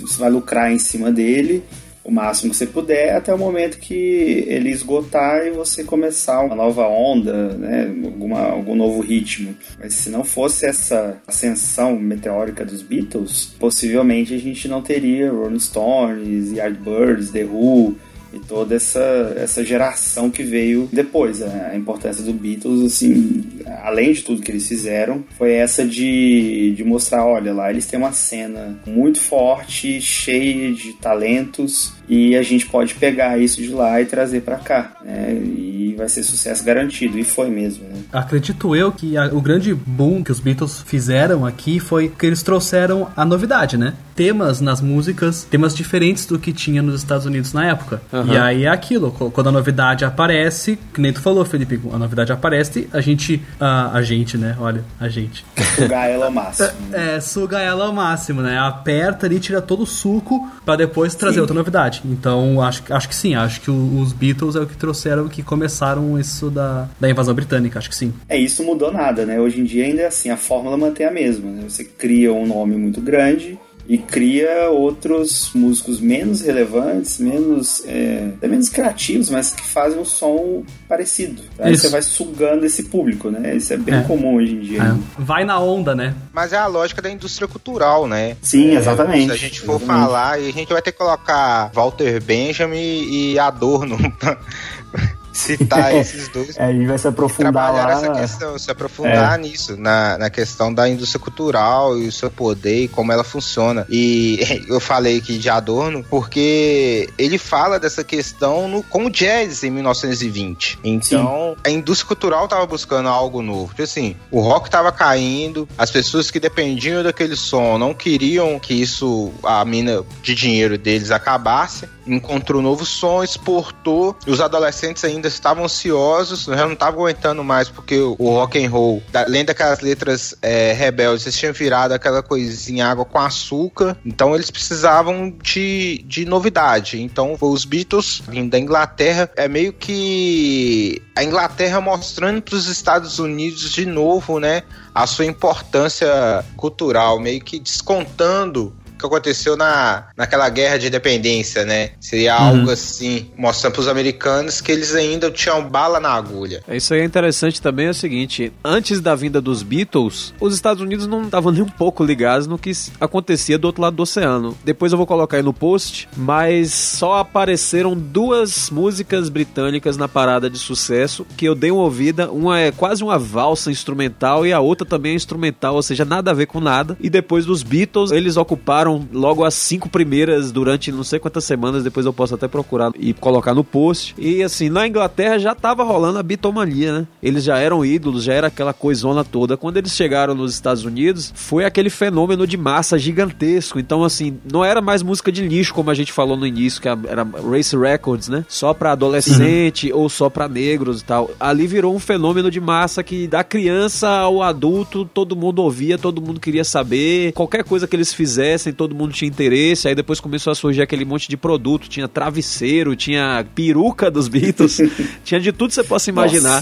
S2: você vai lucrar em cima dele o máximo que você puder até o momento que ele esgotar e você começar uma nova onda, né, alguma, algum novo ritmo. Mas se não fosse essa ascensão meteórica dos Beatles, possivelmente a gente não teria Rolling Stones, Yardbirds, The Who, e toda essa, essa geração que veio depois. Né? A importância do Beatles, assim, além de tudo que eles fizeram, foi essa de, de mostrar, olha lá, eles têm uma cena muito forte, cheia de talentos, e a gente pode pegar isso de lá e trazer para cá, né? E vai ser sucesso garantido, e foi mesmo, né?
S3: Acredito eu que a, o grande boom que os Beatles fizeram aqui foi que eles trouxeram a novidade, né? Temas nas músicas, temas diferentes do que tinha nos Estados Unidos na época. Uhum. E aí é aquilo, quando a novidade aparece, que nem tu falou, Felipe, a novidade aparece, a gente. A, a gente, né? Olha, a gente.
S2: Sugar ela ao máximo.
S3: É, suga ela ao máximo, né? Aperta ali, tira todo o suco para depois trazer sim. outra novidade. Então, acho, acho que sim, acho que os Beatles é o que trouxeram, que começaram isso da, da invasão britânica, acho que sim.
S2: É, isso mudou nada, né? Hoje em dia ainda é assim, a fórmula mantém a mesma. Né? Você cria um nome muito grande e cria outros músicos menos relevantes, menos é, até menos criativos, mas que fazem um som parecido. Aí Isso. você vai sugando esse público, né? Isso é bem é. comum hoje em dia. É.
S3: Vai na onda, né?
S4: Mas é a lógica da indústria cultural, né?
S2: Sim, é, exatamente. Se
S4: a gente for exatamente. falar, a gente vai ter que colocar Walter Benjamin e Adorno *laughs* citar *laughs* esses dois.
S2: Aí vai se aprofundar
S4: trabalhar lá. essa questão, se aprofundar é. nisso, na, na questão da indústria cultural e o seu poder e como ela funciona. E *laughs* eu falei aqui de Adorno porque ele fala dessa questão no, com o jazz em 1920. Então, Sim. a indústria cultural estava buscando algo novo. Tipo assim, o rock estava caindo, as pessoas que dependiam daquele som não queriam que isso, a mina de dinheiro deles acabasse. Encontrou um novo som, exportou, e os adolescentes ainda ainda estavam ansiosos, já não estavam aguentando mais, porque o rock and roll, além daquelas letras é, rebeldes, eles tinham virado aquela coisinha água com açúcar, então eles precisavam de, de novidade. Então, os Beatles, vindo da Inglaterra, é meio que a Inglaterra mostrando para os Estados Unidos de novo, né, a sua importância cultural, meio que descontando que aconteceu na, naquela guerra de independência, né? Seria uhum. algo assim, mostrando para os americanos que eles ainda tinham bala na agulha.
S1: É, isso aí é interessante também, é o seguinte, antes da vinda dos Beatles, os Estados Unidos não estavam nem um pouco ligados no que acontecia do outro lado do oceano. Depois eu vou colocar aí no post, mas só apareceram duas músicas britânicas na parada de sucesso que eu dei uma ouvida, uma é quase uma valsa instrumental e a outra também é instrumental, ou seja, nada a ver com nada. E depois dos Beatles, eles ocuparam logo as cinco primeiras durante não sei quantas semanas, depois eu posso até procurar e colocar no post. E assim, na Inglaterra já tava rolando a bitomania, né? Eles já eram ídolos, já era aquela coisona toda. Quando eles chegaram nos Estados Unidos, foi aquele fenômeno de massa gigantesco. Então, assim, não era mais música de lixo, como a gente falou no início, que era Race Records, né? Só pra adolescente uhum. ou só pra negros e tal. Ali virou um fenômeno de massa que da criança ao adulto, todo mundo ouvia, todo mundo queria saber. Qualquer coisa que eles fizessem, todo mundo tinha interesse. Aí depois começou a surgir aquele monte de produto. Tinha travesseiro, tinha peruca dos Beatles, *laughs* tinha de tudo que você possa imaginar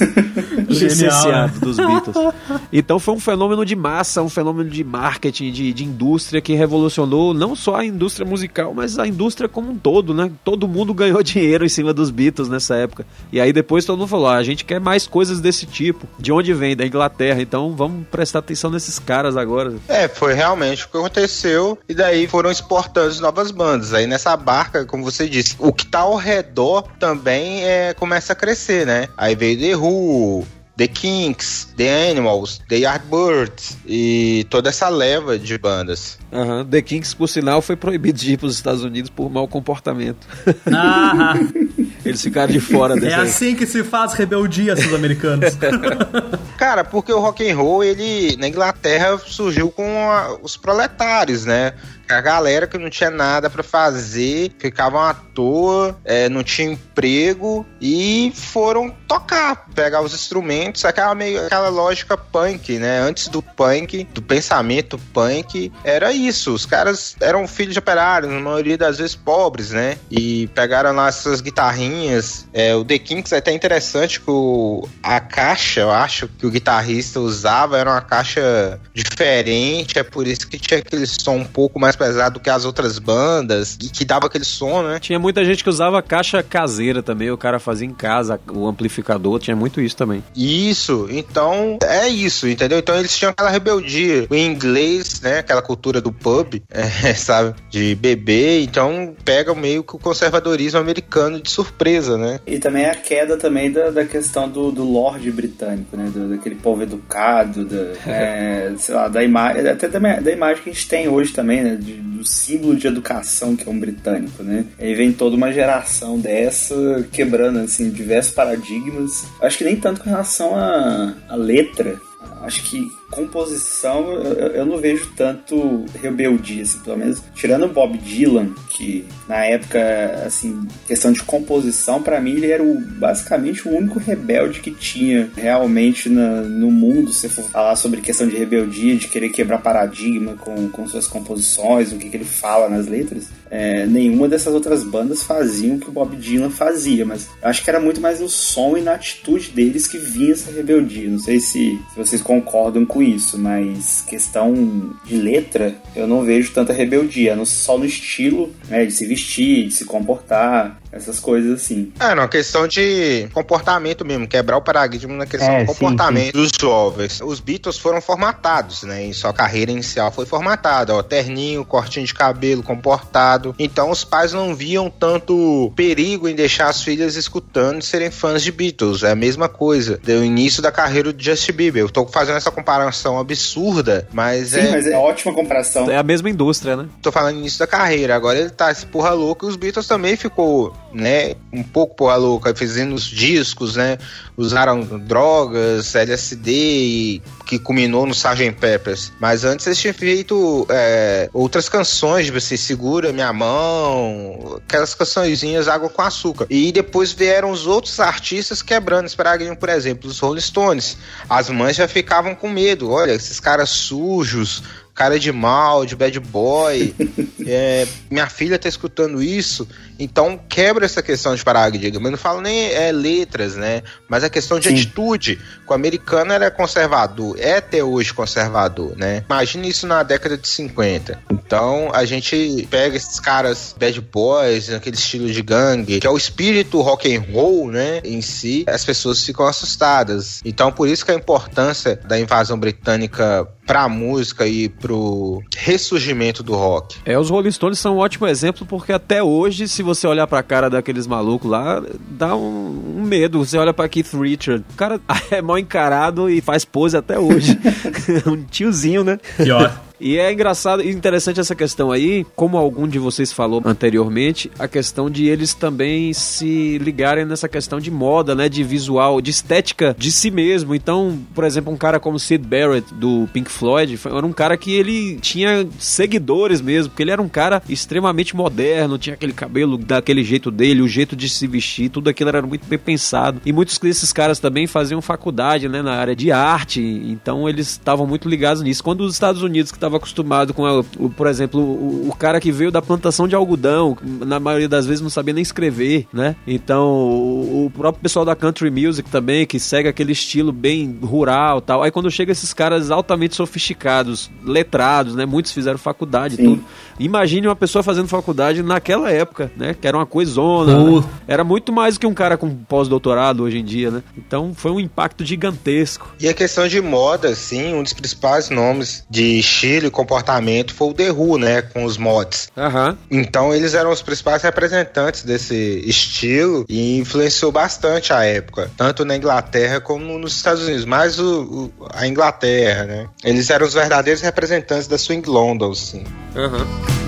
S1: licenciado dos Beatles. Então foi um fenômeno de massa, um fenômeno de marketing, de, de indústria que revolucionou não só a indústria musical, mas a indústria como um todo, né? Todo mundo ganhou *laughs* dinheiro em cima dos Beatles nessa época. E aí depois todo mundo falou: ah, a gente quer mais coisas desse tipo. De onde vem? Da Inglaterra. Então vamos prestar atenção nesses caras agora.
S4: É, foi realmente o que aconteceu. E daí foram exportando novas bandas. Aí nessa barca, como você disse, o que tá ao redor também é, começa a crescer, né? Aí veio The Who, The Kinks, The Animals, The Yardbirds e toda essa leva de bandas.
S1: Uhum. The Kinks, por sinal, foi proibido de ir para os Estados Unidos por mau comportamento.
S3: Ah. *laughs*
S1: Eles ficaram de fora
S3: desse. É assim que se faz rebeldia, seus americanos. *laughs*
S4: Cara, porque o rock and roll, ele na Inglaterra surgiu com a, os proletários, né? a galera que não tinha nada para fazer, ficavam à toa, é, não tinha emprego e foram tocar, pegar os instrumentos, aquela meio aquela lógica punk, né? Antes do punk, do pensamento punk, era isso. Os caras eram filhos de operários, na maioria das vezes pobres, né? E pegaram lá essas guitarrinhas. É, o The Kinks é até interessante que o, a caixa, eu acho, que o guitarrista usava era uma caixa diferente, é por isso que tinha aquele som um pouco mais pesado que as outras bandas e que dava aquele som, né?
S1: Tinha muita gente que usava caixa caseira também, o cara fazia em casa o amplificador, tinha muito isso também.
S4: Isso, então é isso, entendeu? Então eles tinham aquela rebeldia, o inglês, né? Aquela cultura do pub, *laughs* é, sabe? De beber, então pega meio que o conservadorismo americano de surpresa, né?
S2: E também a queda também da, da questão do, do lorde britânico, né? Do, daquele povo educado, da, *laughs* é, sei lá, da imagem, até da, da, imagem que a gente tem hoje também, né? De, do símbolo de educação que é um britânico, né? Aí vem toda uma geração dessa quebrando, assim, diversos paradigmas. Acho que nem tanto com relação à, à letra, acho que composição eu, eu, não vejo tanto rebeldia, assim, pelo menos. Tirando o Bob Dylan, que na época, assim, questão de composição, para mim ele era o, basicamente o único rebelde que tinha realmente na, no mundo, se for falar sobre questão de rebeldia, de querer quebrar paradigma com, com suas composições, o que, que ele fala nas letras, é, nenhuma dessas outras bandas faziam o que o Bob Dylan fazia, mas acho que era muito mais no som e na atitude deles que vinha essa rebeldia. Não sei se, se vocês concordam com isso, mas questão de letra, eu não vejo tanta rebeldia, só no estilo, né, de se vestir, de se comportar essas coisas assim.
S4: É, não, questão de comportamento mesmo, quebrar o paradigma na questão é, do comportamento sim, sim. dos jovens. Os Beatles foram formatados, né? E sua carreira inicial foi formatada, ó, terninho, cortinho de cabelo, comportado. Então os pais não viam tanto perigo em deixar as filhas escutando e serem fãs de Beatles. É a mesma coisa. Deu início da carreira do Justin Bieber. Eu tô fazendo essa comparação absurda, mas
S2: sim,
S4: é.
S2: mas é ótima comparação.
S1: É a mesma indústria, né?
S4: Tô falando início da carreira. Agora ele tá esse porra louco e os Beatles também ficou né, um pouco porra louca, fazendo os discos, né, usaram drogas, LSD, que culminou no Sgt. Peppers. Mas antes eles tinham feito é, outras canções, tipo assim, Segura Minha Mão, aquelas cançõezinhas Água com Açúcar. E depois vieram os outros artistas quebrando esse paradigma, por exemplo, os Rolling Stones. As mães já ficavam com medo, olha, esses caras sujos, cara de mal, de bad boy. *laughs* é, minha filha tá escutando isso, então quebra essa questão de paradigma. Eu não falo nem é, letras, né? Mas a questão de Sim. atitude. O americano era conservador, é até hoje conservador, né? Imagina isso na década de 50. Então a gente pega esses caras bad boys, aquele estilo de gangue, que é o espírito rock and roll, né? Em si, as pessoas ficam assustadas. Então por isso que a importância da invasão britânica pra música e pro ressurgimento do rock.
S1: É, os Rolling Stones são um ótimo exemplo porque até hoje, se você olhar pra cara daqueles malucos lá, dá um, um medo. Você olha pra Keith Richard, o cara *laughs* é mal encarado e faz pose até hoje. *laughs* um tiozinho, né?
S3: Pior.
S1: E é engraçado e interessante essa questão aí, como algum de vocês falou anteriormente, a questão de eles também se ligarem nessa questão de moda, né, de visual, de estética de si mesmo. Então, por exemplo, um cara como Sid Barrett do Pink Floyd, era um cara que ele tinha seguidores mesmo, porque ele era um cara extremamente moderno, tinha aquele cabelo daquele jeito dele, o jeito de se vestir, tudo aquilo era muito bem pensado. E muitos desses caras também faziam faculdade, né, na área de arte, então eles estavam muito ligados nisso. Quando os Estados Unidos que estava acostumado com, a, o, por exemplo, o, o, cara que veio da plantação de algodão, na maioria das vezes não sabia nem escrever, né? Então, o, o próprio pessoal da country music também, que segue aquele estilo bem rural tal. Aí quando chega esses caras altamente sofisticados, letrados, né? Muitos fizeram faculdade e tudo. Imagine uma pessoa fazendo faculdade naquela época, né? Que era uma coisona. Né? Era muito mais do que um cara com pós-doutorado hoje em dia, né? Então foi um impacto gigantesco.
S4: E a questão de moda, sim, um dos principais nomes de estilo estilo e comportamento foi o The Who, né? Com os mods.
S1: Uhum.
S4: Então eles eram os principais representantes desse estilo e influenciou bastante a época, tanto na Inglaterra como nos Estados Unidos. Mais o, o a Inglaterra, né? Eles eram os verdadeiros representantes da Swing London, assim.
S1: Uhum.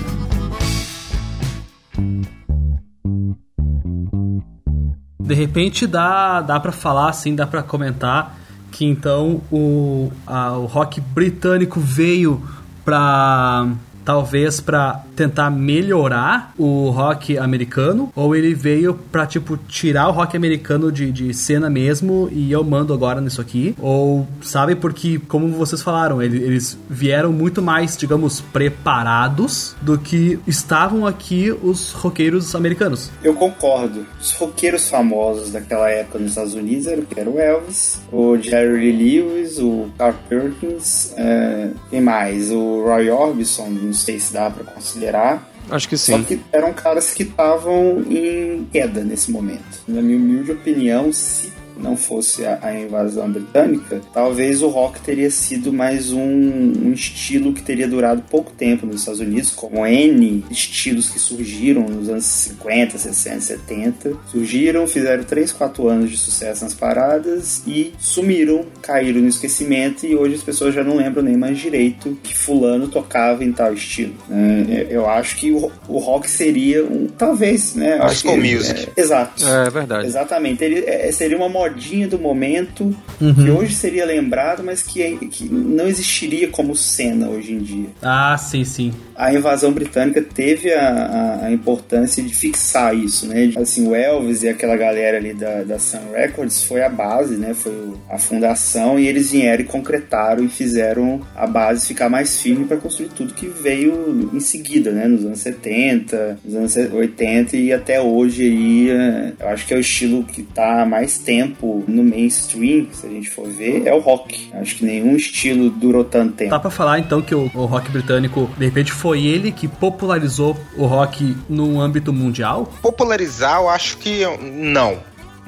S3: De repente dá, dá para falar assim, dá para comentar que então o, a, o rock britânico veio para talvez para tentar melhorar o rock americano, ou ele veio pra, tipo, tirar o rock americano de, de cena mesmo e eu mando agora nisso aqui, ou, sabe, porque, como vocês falaram, eles, eles vieram muito mais, digamos, preparados do que estavam aqui os roqueiros americanos.
S2: Eu concordo. Os roqueiros famosos daquela época nos Estados Unidos eram, era o Elvis, o Jerry Lewis, o Carl Perkins, é, quem mais? O Roy Orbison, sei se dá para considerar.
S1: Acho que sim.
S2: Só que eram caras que estavam em queda nesse momento. Na minha humilde opinião, se não fosse a, a, invasão britânica, talvez o rock teria sido mais um, um, estilo que teria durado pouco tempo nos Estados Unidos, como N estilos que surgiram nos anos 50, 60, 70. Surgiram, fizeram 3, 4 anos de sucesso nas paradas e sumiram, caíram no esquecimento e hoje as pessoas já não lembram nem mais direito que fulano tocava em tal estilo. É, eu acho que o, o rock seria um, talvez, né?
S4: Gospel music.
S2: É, exato.
S1: É, é verdade.
S2: Exatamente. Ele, é, seria uma modinha do momento uhum. que hoje seria lembrado, mas que, é, que não existiria como cena hoje em dia.
S3: Ah, sim, sim.
S2: A invasão britânica teve a, a, importância de fixar isso, né? Assim, o Elvis e aquela galera ali da, da Sun Records foi a base, né? Foi a fundação e eles vieram e concretaram e fizeram a base ficar mais firme para construir tudo que veio em seguida, né? Nos anos 70, nos anos 80 e até hoje aí, é, eu acho que é o estilo que tá há mais tempo no mainstream, se a gente for ver, é o rock. Acho que nenhum estilo durou tanto tempo.
S3: Dá pra falar então que o, o rock britânico, de repente, foi ele que popularizou o rock no âmbito mundial?
S4: Popularizar, eu acho que não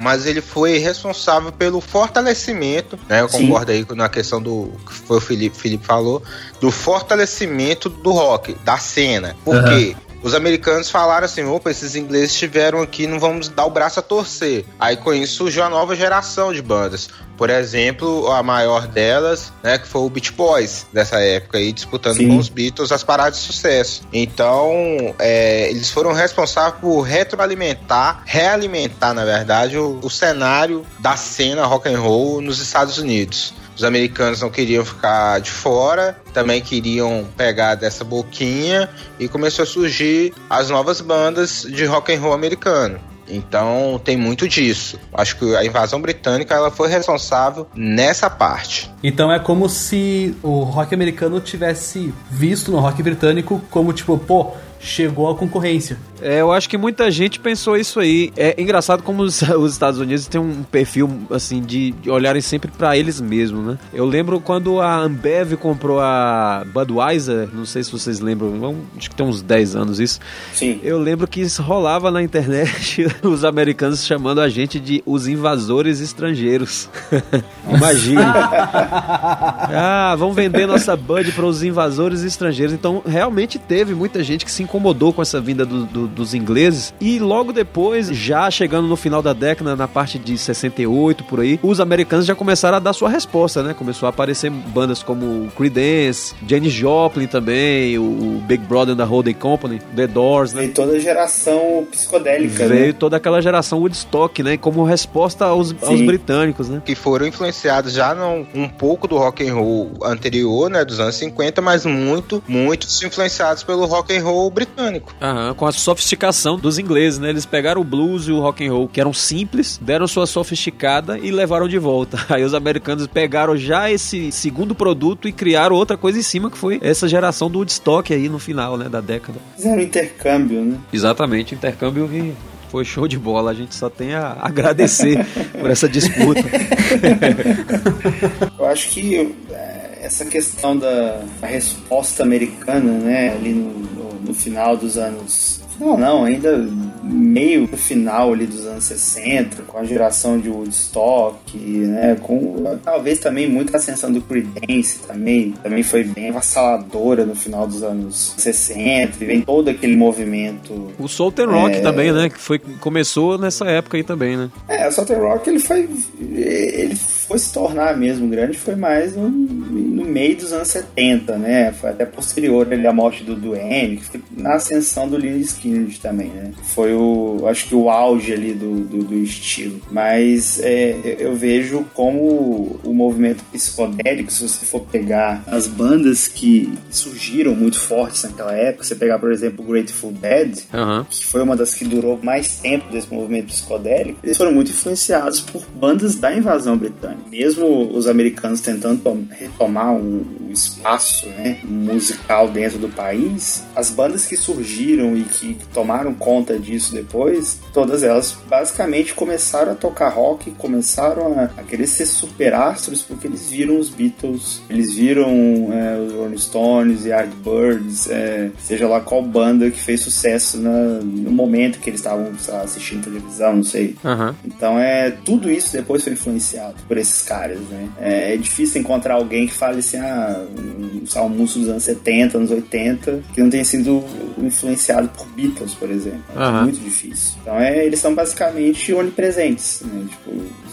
S4: mas ele foi responsável pelo fortalecimento, né? Eu concordo Sim. aí na questão do que foi o Felipe, Felipe falou, do fortalecimento do rock, da cena. Por quê? Os americanos falaram assim: opa, esses ingleses estiveram aqui, não vamos dar o braço a torcer. Aí com isso surgiu a nova geração de bandas. Por exemplo, a maior delas, né, que foi o Beach Boys dessa época aí, disputando Sim. com os Beatles as paradas de sucesso. Então, é, eles foram responsáveis por retroalimentar, realimentar, na verdade, o, o cenário da cena rock and roll nos Estados Unidos. Os americanos não queriam ficar de fora, também queriam pegar dessa boquinha e começou a surgir as novas bandas de rock and roll americano. Então tem muito disso. Acho que a invasão britânica ela foi responsável nessa parte.
S3: Então é como se o rock americano tivesse visto no rock britânico como tipo, pô, chegou a concorrência.
S1: É, eu acho que muita gente pensou isso aí. É engraçado como os, *laughs* os Estados Unidos têm um perfil, assim, de, de olharem sempre para eles mesmos, né? Eu lembro quando a Ambev comprou a Budweiser, não sei se vocês lembram, acho que tem uns 10 anos isso.
S2: Sim.
S1: Eu lembro que isso rolava na internet, *laughs* os americanos chamando a gente de os invasores estrangeiros. *laughs* Imagina. ah, vamos vender nossa Bud para os invasores estrangeiros. Então, realmente teve muita gente que se incomodou com essa vinda do, do dos ingleses. E logo depois, já chegando no final da década, na parte de 68 por aí, os americanos já começaram a dar sua resposta, né? Começou a aparecer bandas como Creedence, Janis Joplin também, o Big Brother da Holding Company, The Doors, né?
S2: Veio toda a geração psicodélica,
S1: Veio né? toda aquela geração Woodstock, né? Como resposta aos, aos britânicos, né?
S4: Que foram influenciados já num, um pouco do rock and roll anterior, né? Dos anos 50, mas muito, muitos influenciados pelo rock and roll britânico.
S1: Aham, com a soft sofisticação dos ingleses, né? Eles pegaram o blues e o rock and roll, que eram simples, deram sua sofisticada e levaram de volta. *laughs* Aí os americanos pegaram já esse segundo produto e criaram outra coisa em cima, que foi essa geração do Woodstock aí no final, né, da década.
S2: Fizeram intercâmbio, né?
S1: Exatamente, intercâmbio que foi show de bola. A gente só tem a *laughs* agradecer por essa disputa. *laughs*
S2: Eu acho que é, essa questão da resposta americana, né, ali no, no, no final dos anos não, não, ainda meio pro final ali dos anos 60, com a geração de Woodstock, né, com talvez também muita ascensão do Creedence também, também foi bem avassaladora no final dos anos 60, e vem todo aquele movimento.
S1: O Southern Rock é... também, né, que foi começou nessa época aí também, né?
S2: É, o Southern Rock ele foi ele foi se tornar mesmo grande foi mais no, no meio dos anos 70, né? Foi até posterior ali à morte do Duane, na ascensão do Lynyrd Skynyrd também, né? Foi o, acho que o auge ali do, do, do estilo. Mas é, eu vejo como o movimento psicodélico, se você for pegar as bandas que surgiram muito fortes naquela época, você pegar, por exemplo, o Grateful Dead, uhum. que foi uma das que durou mais tempo desse movimento psicodélico, eles foram muito influenciados por bandas da invasão britânica. Mesmo os americanos tentando retomar um, um espaço né, musical dentro do país, as bandas que surgiram e que tomaram conta disso depois, todas elas basicamente começaram a tocar rock, começaram a, a querer ser superastros porque eles viram os Beatles, eles viram é, os Rolling Stones, Yardbirds, é, seja lá qual banda que fez sucesso na, no momento que eles estavam assistindo televisão, não sei.
S1: Uhum.
S2: Então é tudo isso depois foi influenciado por caras, né? É, é difícil encontrar alguém que fale assim, ah, um salmuço dos anos 70, anos 80, que não tenha sido influenciado por Beatles, por exemplo. Uhum. É muito difícil. Então é, eles são basicamente onipresentes, né? Tipo,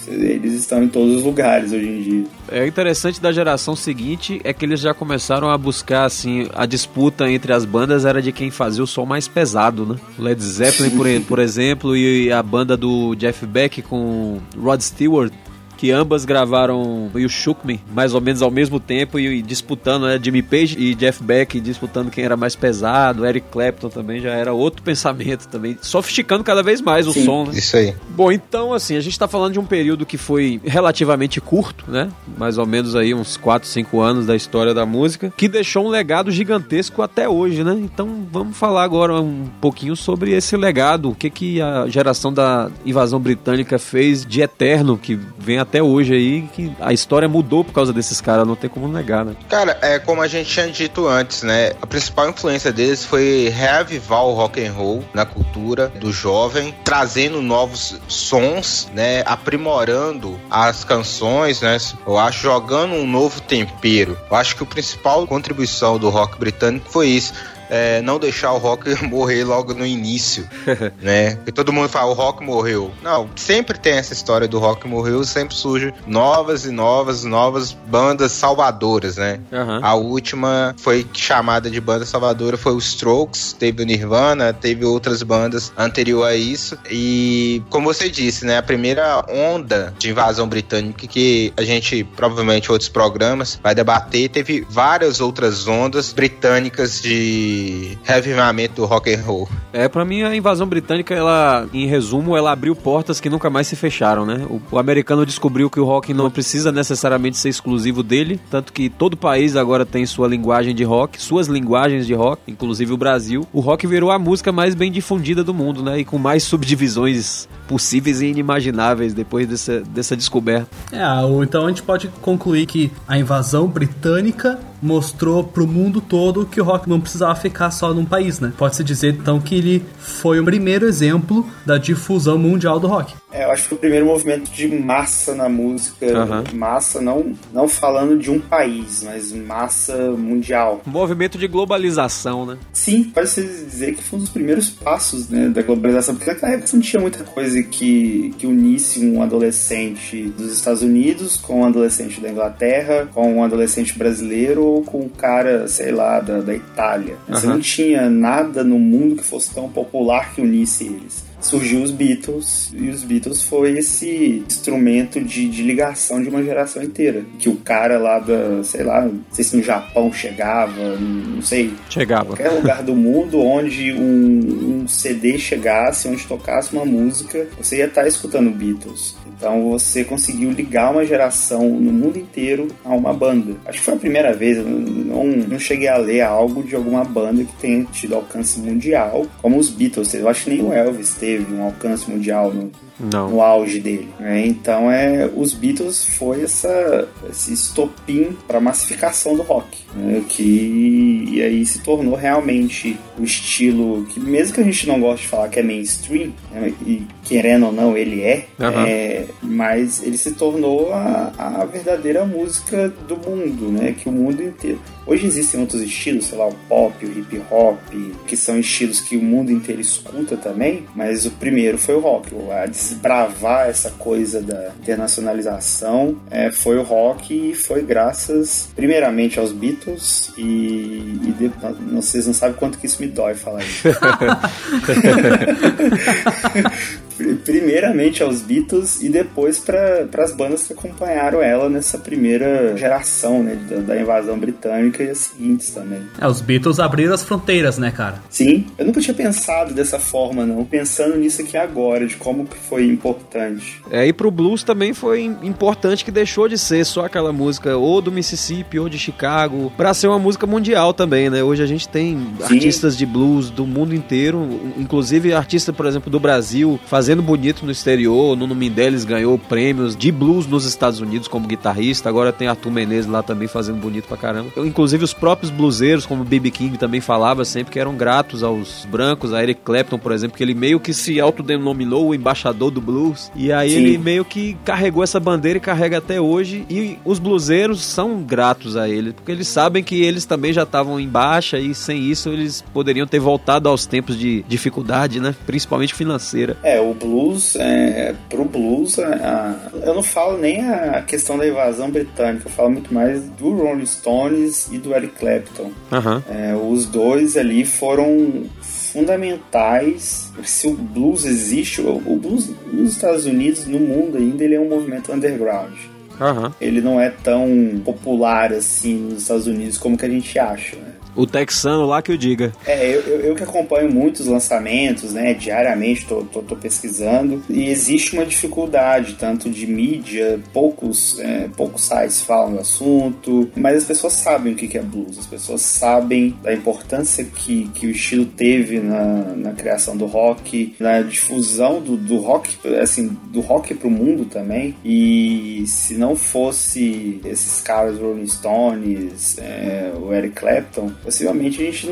S2: eles estão em todos os lugares hoje em dia.
S1: É interessante da geração seguinte é que eles já começaram a buscar assim a disputa entre as bandas era de quem fazia o som mais pesado, né? Led Zeppelin por, *laughs* por exemplo e a banda do Jeff Beck com Rod Stewart que ambas gravaram You Shook Me mais ou menos ao mesmo tempo e, e disputando, né? Jimmy Page e Jeff Beck disputando quem era mais pesado, Eric Clapton também já era outro pensamento também, sofisticando cada vez mais o
S4: Sim,
S1: som, né?
S4: Isso aí.
S1: Bom, então assim, a gente tá falando de um período que foi relativamente curto, né? Mais ou menos aí uns 4, 5 anos da história da música, que deixou um legado gigantesco até hoje, né? Então vamos falar agora um pouquinho sobre esse legado, o que que a geração da invasão britânica fez de eterno que vem até hoje aí que a história mudou por causa desses caras, não tem como negar, né?
S4: Cara, é como a gente tinha dito antes, né? A principal influência deles foi reavivar o rock and roll na cultura do jovem, trazendo novos sons, né? Aprimorando as canções, né? Eu acho jogando um novo tempero. Eu acho que a principal contribuição do rock britânico foi isso é, não deixar o rock *laughs* morrer logo no início, *laughs* né? Porque todo mundo fala, o rock morreu. Não, sempre tem essa história do rock morreu, sempre surge novas e novas, novas bandas salvadoras, né? Uhum. A última foi chamada de banda salvadora foi o Strokes, teve o Nirvana, teve outras bandas anterior a isso. E como você disse, né, a primeira onda de invasão britânica que a gente provavelmente outros programas vai debater, teve várias outras ondas britânicas de revivimento do rock and roll.
S1: É, para mim a invasão britânica, ela, em resumo, ela abriu portas que nunca mais se fecharam, né? O, o americano descobriu que o rock não precisa necessariamente ser exclusivo dele, tanto que todo país agora tem sua linguagem de rock, suas linguagens de rock, inclusive o Brasil. O rock virou a música mais bem difundida do mundo, né? E com mais subdivisões possíveis e inimagináveis depois dessa, dessa descoberta.
S3: É, então a gente pode concluir que a invasão britânica mostrou pro mundo todo que o rock não precisava ficar só num país, né? Pode-se dizer então que ele foi o primeiro exemplo da difusão mundial do rock.
S2: É, eu acho que foi o primeiro movimento de massa na música, uhum. massa não, não falando de um país, mas massa mundial.
S1: Movimento de globalização, né?
S2: Sim, pode se dizer que foi um dos primeiros passos né, da globalização, porque naquela época não tinha muita coisa que, que unisse um adolescente dos Estados Unidos com um adolescente da Inglaterra, com um adolescente brasileiro ou com um cara, sei lá, da, da Itália. Uhum. Você não tinha nada no mundo que fosse tão popular que unisse eles surgiu os Beatles e os Beatles foi esse instrumento de, de ligação de uma geração inteira. Que o cara lá da, sei lá, não sei se no Japão chegava, não sei.
S1: Chegava.
S2: Qualquer lugar do mundo onde um, um CD chegasse, onde tocasse uma música, você ia estar escutando Beatles. Então você conseguiu ligar uma geração no mundo inteiro a uma banda. Acho que foi a primeira vez, não, não cheguei a ler algo de alguma banda que tenha tido alcance mundial, como os Beatles. Eu acho que nem o Elvis teve um alcance mundial no,
S1: não.
S2: no auge dele. Né? Então, é, os Beatles foi essa, esse estopim para massificação do rock, né? que e aí se tornou realmente o estilo que, mesmo que a gente não goste de falar que é mainstream, né? e querendo ou não, ele é, uhum. é mas ele se tornou a, a verdadeira música do mundo, né? Que o mundo inteiro. Hoje existem outros estilos, sei lá, o pop, o hip hop, que são estilos que o mundo inteiro escuta também, mas o primeiro foi o rock. A desbravar essa coisa da internacionalização é, foi o rock e foi graças, primeiramente, aos Beatles e, e de, vocês não sabem quanto que isso me dói falar isso. *laughs* primeiramente aos Beatles e depois para as bandas que acompanharam ela nessa primeira geração, né, da, da, invasão britânica e as seguintes também.
S3: É, os Beatles abriram as fronteiras, né, cara?
S2: Sim, eu nunca tinha pensado dessa forma, não. Pensando nisso aqui agora, de como que foi importante.
S1: É, e pro blues também foi importante que deixou de ser só aquela música ou do Mississippi ou de Chicago, para ser uma música mundial também, né? Hoje a gente tem Sim. artistas de blues do mundo inteiro, inclusive artista, por exemplo, do Brasil, fazendo bonito no exterior. Nuno Mendeles ganhou prêmios de blues nos Estados Unidos como guitarrista. Agora tem Arthur Menezes lá também fazendo bonito pra caramba. Inclusive os próprios bluseiros, como B.B. King também falava sempre que eram gratos aos brancos, a Eric Clapton, por exemplo, que ele meio que se autodenominou o embaixador do blues. E aí Sim. ele meio que carregou essa bandeira e carrega até hoje. E os bluseiros são gratos a ele, porque eles sabem que eles também já estavam em baixa e sem isso eles poderiam ter voltado aos tempos de dificuldade, né? Principalmente financeira.
S2: É, o blues, é, pro blues, a, a, eu não falo nem a questão da invasão britânica, eu falo muito mais do Rolling Stones e do Eric Clapton.
S1: Uhum.
S2: É, os dois ali foram fundamentais. Se o blues existe, o blues nos Estados Unidos, no mundo ainda, ele é um movimento underground.
S1: Uhum.
S2: Ele não é tão popular assim nos Estados Unidos como que a gente acha.
S1: O texano lá que eu diga.
S2: É, eu, eu, eu que acompanho muitos lançamentos, né? Diariamente tô, tô, tô, pesquisando. E existe uma dificuldade, tanto de mídia, poucos, é, poucos sites falam do assunto, mas as pessoas sabem o que é blues, as pessoas sabem da importância que, que o estilo teve na, na criação do rock, na difusão do, do rock, assim, do rock pro mundo também. E se não fosse esses caras, Rolling Stones, é, o Eric Clapton, possivelmente a gente,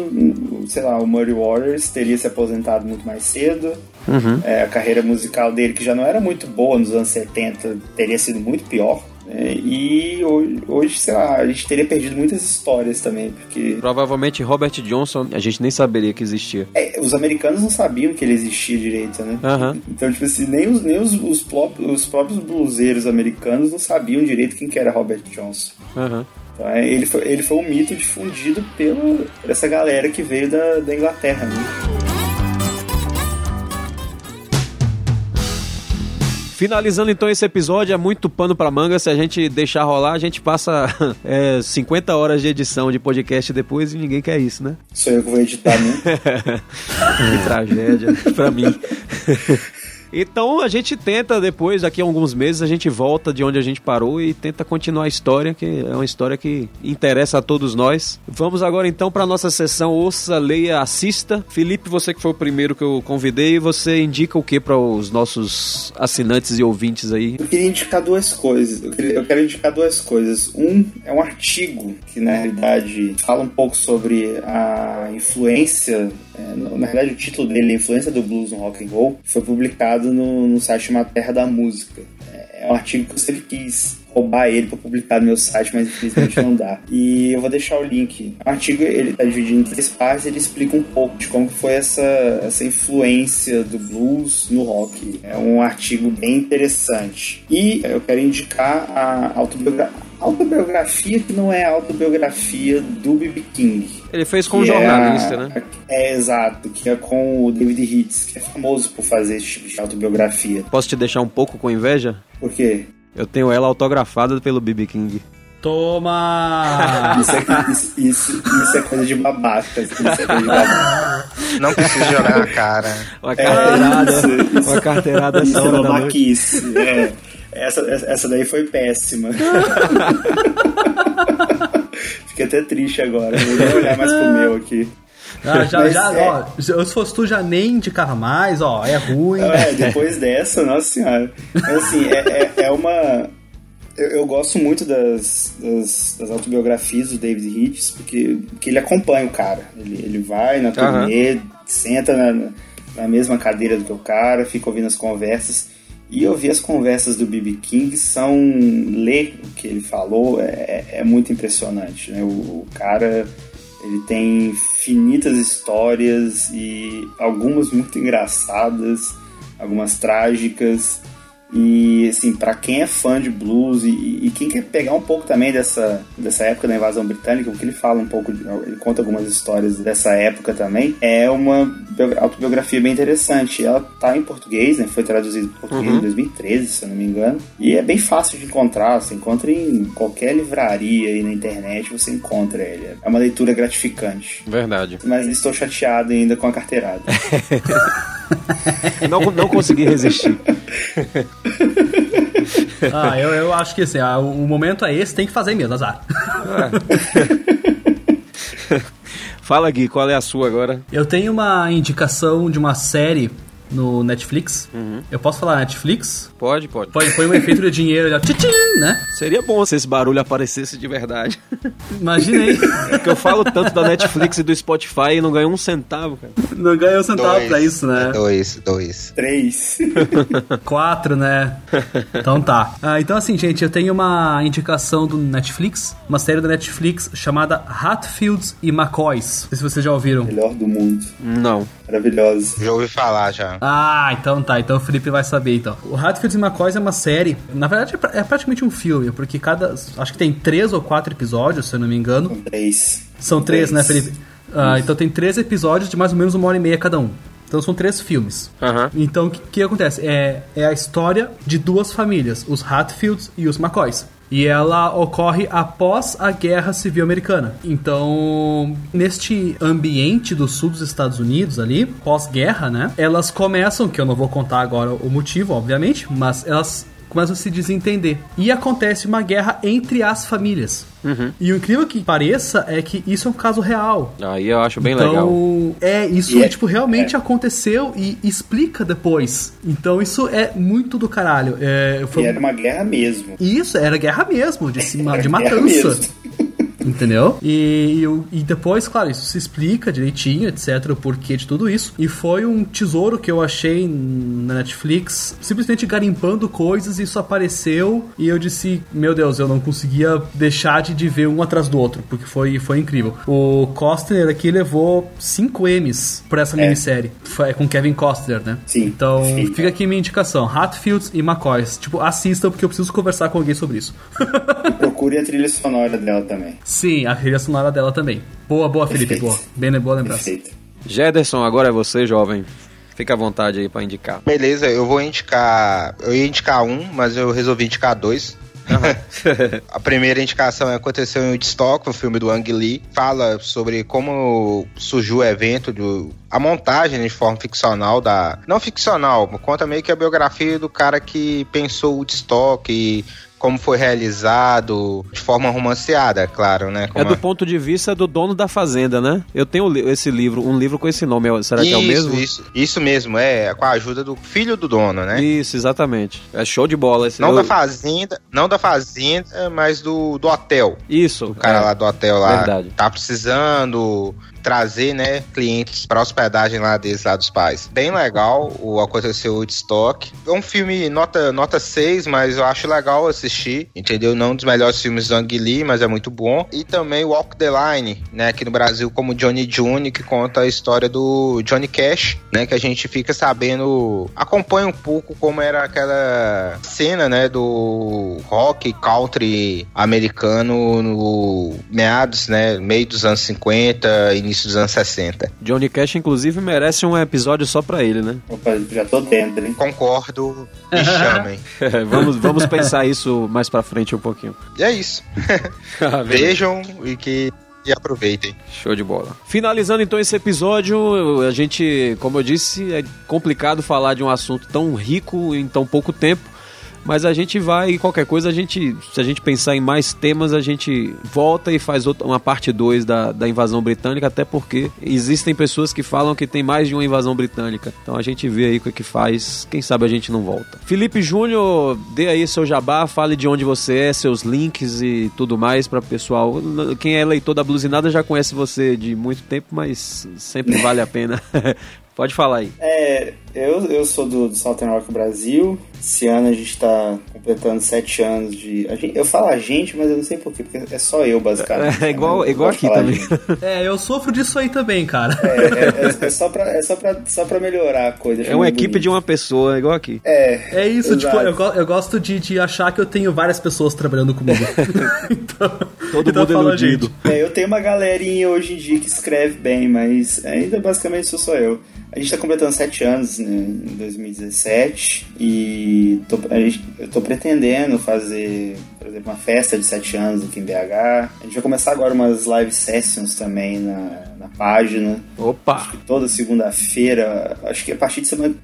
S2: sei lá, o Murray Waters teria se aposentado muito mais cedo.
S1: Uhum.
S2: É, a carreira musical dele, que já não era muito boa nos anos 70, teria sido muito pior. É, e hoje, hoje, sei lá, a gente teria perdido muitas histórias também, porque...
S1: Provavelmente Robert Johnson a gente nem saberia que existia.
S2: É, os americanos não sabiam que ele existia direito, né?
S1: Uhum.
S2: Então, tipo assim, nem os, nem os, os, próprios, os próprios bluseiros americanos não sabiam direito quem que era Robert Johnson.
S1: Uhum.
S2: Então, é, ele, foi, ele foi um mito difundido pela, por essa galera que veio da, da Inglaterra. Né?
S1: Finalizando então esse episódio, é muito pano pra manga. Se a gente deixar rolar, a gente passa *laughs* é, 50 horas de edição de podcast depois e ninguém quer isso, né?
S2: Sou eu que vou editar, né? *laughs*
S1: que tragédia pra mim. *laughs* Então a gente tenta depois, daqui a alguns meses, a gente volta de onde a gente parou e tenta continuar a história, que é uma história que interessa a todos nós. Vamos agora então para nossa sessão Ouça, Leia, Assista. Felipe, você que foi o primeiro que eu convidei, você indica o que para os nossos assinantes e ouvintes aí?
S2: Eu queria indicar duas coisas. Eu, queria, eu quero indicar duas coisas. Um é um artigo que na realidade fala um pouco sobre a influência, é, na realidade o título dele, a influência do blues no rock and roll, foi publicado publicado no, no site chamado Terra da Música. É, é um artigo que eu sempre quis roubar ele para publicar no meu site, mas infelizmente não dá. E eu vou deixar o link. O artigo ele tá dividido em três partes, ele explica um pouco de como foi essa, essa influência do blues no rock. É um artigo bem interessante. E eu quero indicar a autobiografia autobiografia que não é a autobiografia do B.B. King.
S1: Ele fez com um jornalista, é a,
S2: né? É, exato, que é com o David Hitz, que é famoso por fazer esse tipo de autobiografia.
S1: Posso te deixar um pouco com inveja?
S2: Por quê?
S1: Eu tenho ela autografada pelo BB King.
S3: Toma! *laughs*
S2: isso, é, isso, isso, isso, é coisa de babaca. Isso é coisa de babaca.
S4: Não precisa jogar cara.
S1: Uma carteirada. É, isso, isso, uma carteirada
S2: isso é. É. Essa, essa daí foi péssima. *laughs* Fiquei até triste agora. Vou olhar mais pro meu aqui.
S3: Ah, já, já, é... ó, se fosse tu, já nem indicava mais, ó, é ruim.
S2: É, depois dessa, nossa senhora. Mas assim, é, é, é uma. Eu, eu, gosto muito das, das, das, autobiografias do David Hitchens, porque, porque ele acompanha o cara. Ele, ele vai na turnê, uhum. senta na, na mesma cadeira do que o cara, fica ouvindo as conversas. E ouvir as conversas do B.B. King são. ler o que ele falou é, é muito impressionante. Né? O, o cara ele tem infinitas histórias e algumas muito engraçadas, algumas trágicas. E, assim, para quem é fã de blues e, e, quem quer pegar um pouco também dessa, dessa época da invasão britânica, porque ele fala um pouco, ele conta algumas histórias dessa época também, é uma autobiografia bem interessante. Ela tá em português, né? Foi traduzida em português uhum. em 2013, se eu não me engano. E é bem fácil de encontrar, você encontra em qualquer livraria aí na internet, você encontra ele. É uma leitura gratificante.
S1: Verdade.
S2: Mas estou chateado ainda com a carteirada. *laughs* *laughs*
S1: não, não consegui resistir. *laughs*
S3: ah, eu, eu acho que assim, ah, o momento é esse, tem que fazer mesmo, azar.
S1: É. *laughs* Fala, Gui, qual é a sua agora?
S3: Eu tenho uma indicação de uma série no Netflix. Uhum. Eu posso falar Netflix?
S1: Pode, pode.
S3: Põe, põe um efeito de dinheiro, já, tchim, né?
S1: Seria bom se esse barulho aparecesse de verdade. *laughs*
S3: Imaginei.
S1: É que eu falo tanto da Netflix e do Spotify e não ganho um centavo, cara.
S3: Não ganho um centavo dois, pra isso, né?
S4: Dois, dois.
S2: Três. *laughs*
S3: Quatro, né? Então tá. Ah, então assim, gente, eu tenho uma indicação do Netflix, uma série da Netflix chamada Hatfields e McCoys. Não sei se vocês já ouviram.
S2: Melhor do mundo.
S1: Não.
S2: Maravilhoso.
S4: Já ouvi falar já.
S3: Ah, então tá. Então o Felipe vai saber, então. O Hatfields e McCoys é uma série. Na verdade, é, é praticamente um filme, porque cada. Acho que tem três ou quatro episódios, se eu não me engano.
S2: São três.
S3: São três, três. né, Felipe? Ah, então tem três episódios de mais ou menos uma hora e meia cada um. Então são três filmes.
S1: Uhum.
S3: Então o que, que, acontece? É, é a história de duas famílias, os Hatfields e os McCoys. E ela ocorre após a Guerra Civil Americana. Então, neste ambiente do sul dos Estados Unidos ali, pós-guerra, né? Elas começam, que eu não vou contar agora o motivo, obviamente, mas elas começam a se desentender. E acontece uma guerra entre as famílias. Uhum. E o incrível que pareça é que isso é um caso real.
S1: Aí eu acho bem
S3: então,
S1: legal.
S3: É, isso é, tipo, realmente é. aconteceu e explica depois. Então isso é muito do caralho. É,
S2: foi... E era uma guerra mesmo.
S3: Isso, era guerra mesmo, de, cima, *laughs* de matança. Entendeu? E, e, depois, claro, isso se explica direitinho, etc., o porquê de tudo isso. E foi um tesouro que eu achei na Netflix, simplesmente garimpando coisas, e isso apareceu. E eu disse: Meu Deus, eu não conseguia deixar de, de ver um atrás do outro, porque foi, foi incrível. O Costner aqui levou 5 M's por essa é. minissérie. Foi com Kevin Costner, né?
S2: Sim.
S3: Então, fica aqui minha indicação: Hatfields e McCoys. Tipo, assistam, porque eu preciso conversar com alguém sobre isso. *laughs*
S2: Procure a trilha sonora dela também.
S3: Sim, a trilha sonora dela também. Boa, boa, Felipe, Perfeito. boa. Bem, boa lembrança. Perfeito.
S1: Jederson, agora é você, jovem. Fica à vontade aí para indicar.
S4: Beleza, eu vou indicar. Eu ia indicar um, mas eu resolvi indicar dois. Uhum. *laughs* a primeira indicação é aconteceu em Woodstock, o filme do Ang Lee. Fala sobre como surgiu o evento, do, a montagem de forma ficcional da. Não ficcional, conta meio que a biografia do cara que pensou o Woodstock e como foi realizado, de forma romanceada, é claro, né?
S1: Como é do ponto de vista do dono da fazenda, né? Eu tenho esse livro, um livro com esse nome, será isso, que é o mesmo?
S4: Isso, isso mesmo, é com a ajuda do filho do dono, né?
S1: Isso, exatamente. É show de bola esse
S4: Não eu... da fazenda, não da fazenda, mas do, do hotel.
S1: Isso.
S4: O cara é. lá do hotel lá. Verdade. Tá precisando trazer, né, clientes para hospedagem lá deles, lá dos pais. Bem legal o Aconteceu Woodstock. É um filme nota, nota 6, mas eu acho legal assistir, entendeu? Não um dos melhores filmes do Ang Lee, mas é muito bom. E também Walk the Line, né, aqui no Brasil como Johnny June, que conta a história do Johnny Cash, né, que a gente fica sabendo, acompanha um pouco como era aquela cena, né, do rock country americano no meados, né, meio dos anos 50, início início dos anos 60.
S1: Johnny Cash, inclusive, merece um episódio só pra ele, né?
S2: Opa, já tô dentro, hein?
S4: Concordo, me *laughs* chamem.
S1: vamos, vamos pensar isso mais pra frente um pouquinho.
S4: E é isso. Ah, Vejam e que e aproveitem.
S1: Show de bola. Finalizando então esse episódio, a gente, como eu disse, é complicado falar de um assunto tão rico em tão pouco tempo. Mas a gente vai, qualquer coisa, a gente, se a gente pensar em mais temas, a gente volta e faz outra, uma parte 2 da, da invasão britânica, até porque existem pessoas que falam que tem mais de uma invasão britânica. Então a gente vê aí o que, que faz, quem sabe a gente não volta. Felipe Júnior, dê aí seu jabá, fale de onde você é, seus links e tudo mais para pessoal. Quem é leitor da Blusinada já conhece você de muito tempo, mas sempre vale a pena *laughs* Pode falar aí.
S2: É, Eu, eu sou do, do Southern Rock Brasil. Esse ano a gente está completando sete anos de. Gente, eu falo a gente, mas eu não sei porquê, porque é só eu, basicamente.
S1: É, é igual, é igual aqui também.
S3: É, eu sofro disso aí também, cara.
S2: É, é, é, é, só, pra, é só, pra, só pra melhorar a coisa.
S1: É uma equipe bonito. de uma pessoa, igual aqui.
S2: É.
S3: É isso, tipo, exato. tipo, eu, eu gosto de, de achar que eu tenho várias pessoas trabalhando comigo. *laughs*
S1: então, Todo então mundo iludido.
S2: É, eu tenho uma galerinha hoje em dia que escreve bem, mas ainda basicamente sou só eu. A gente está completando sete anos né, em 2017 e tô, eu estou pretendendo fazer, por exemplo, uma festa de sete anos aqui em BH. A gente vai começar agora umas live sessions também na, na página.
S1: Opa!
S2: toda segunda-feira, acho que a partir de semana.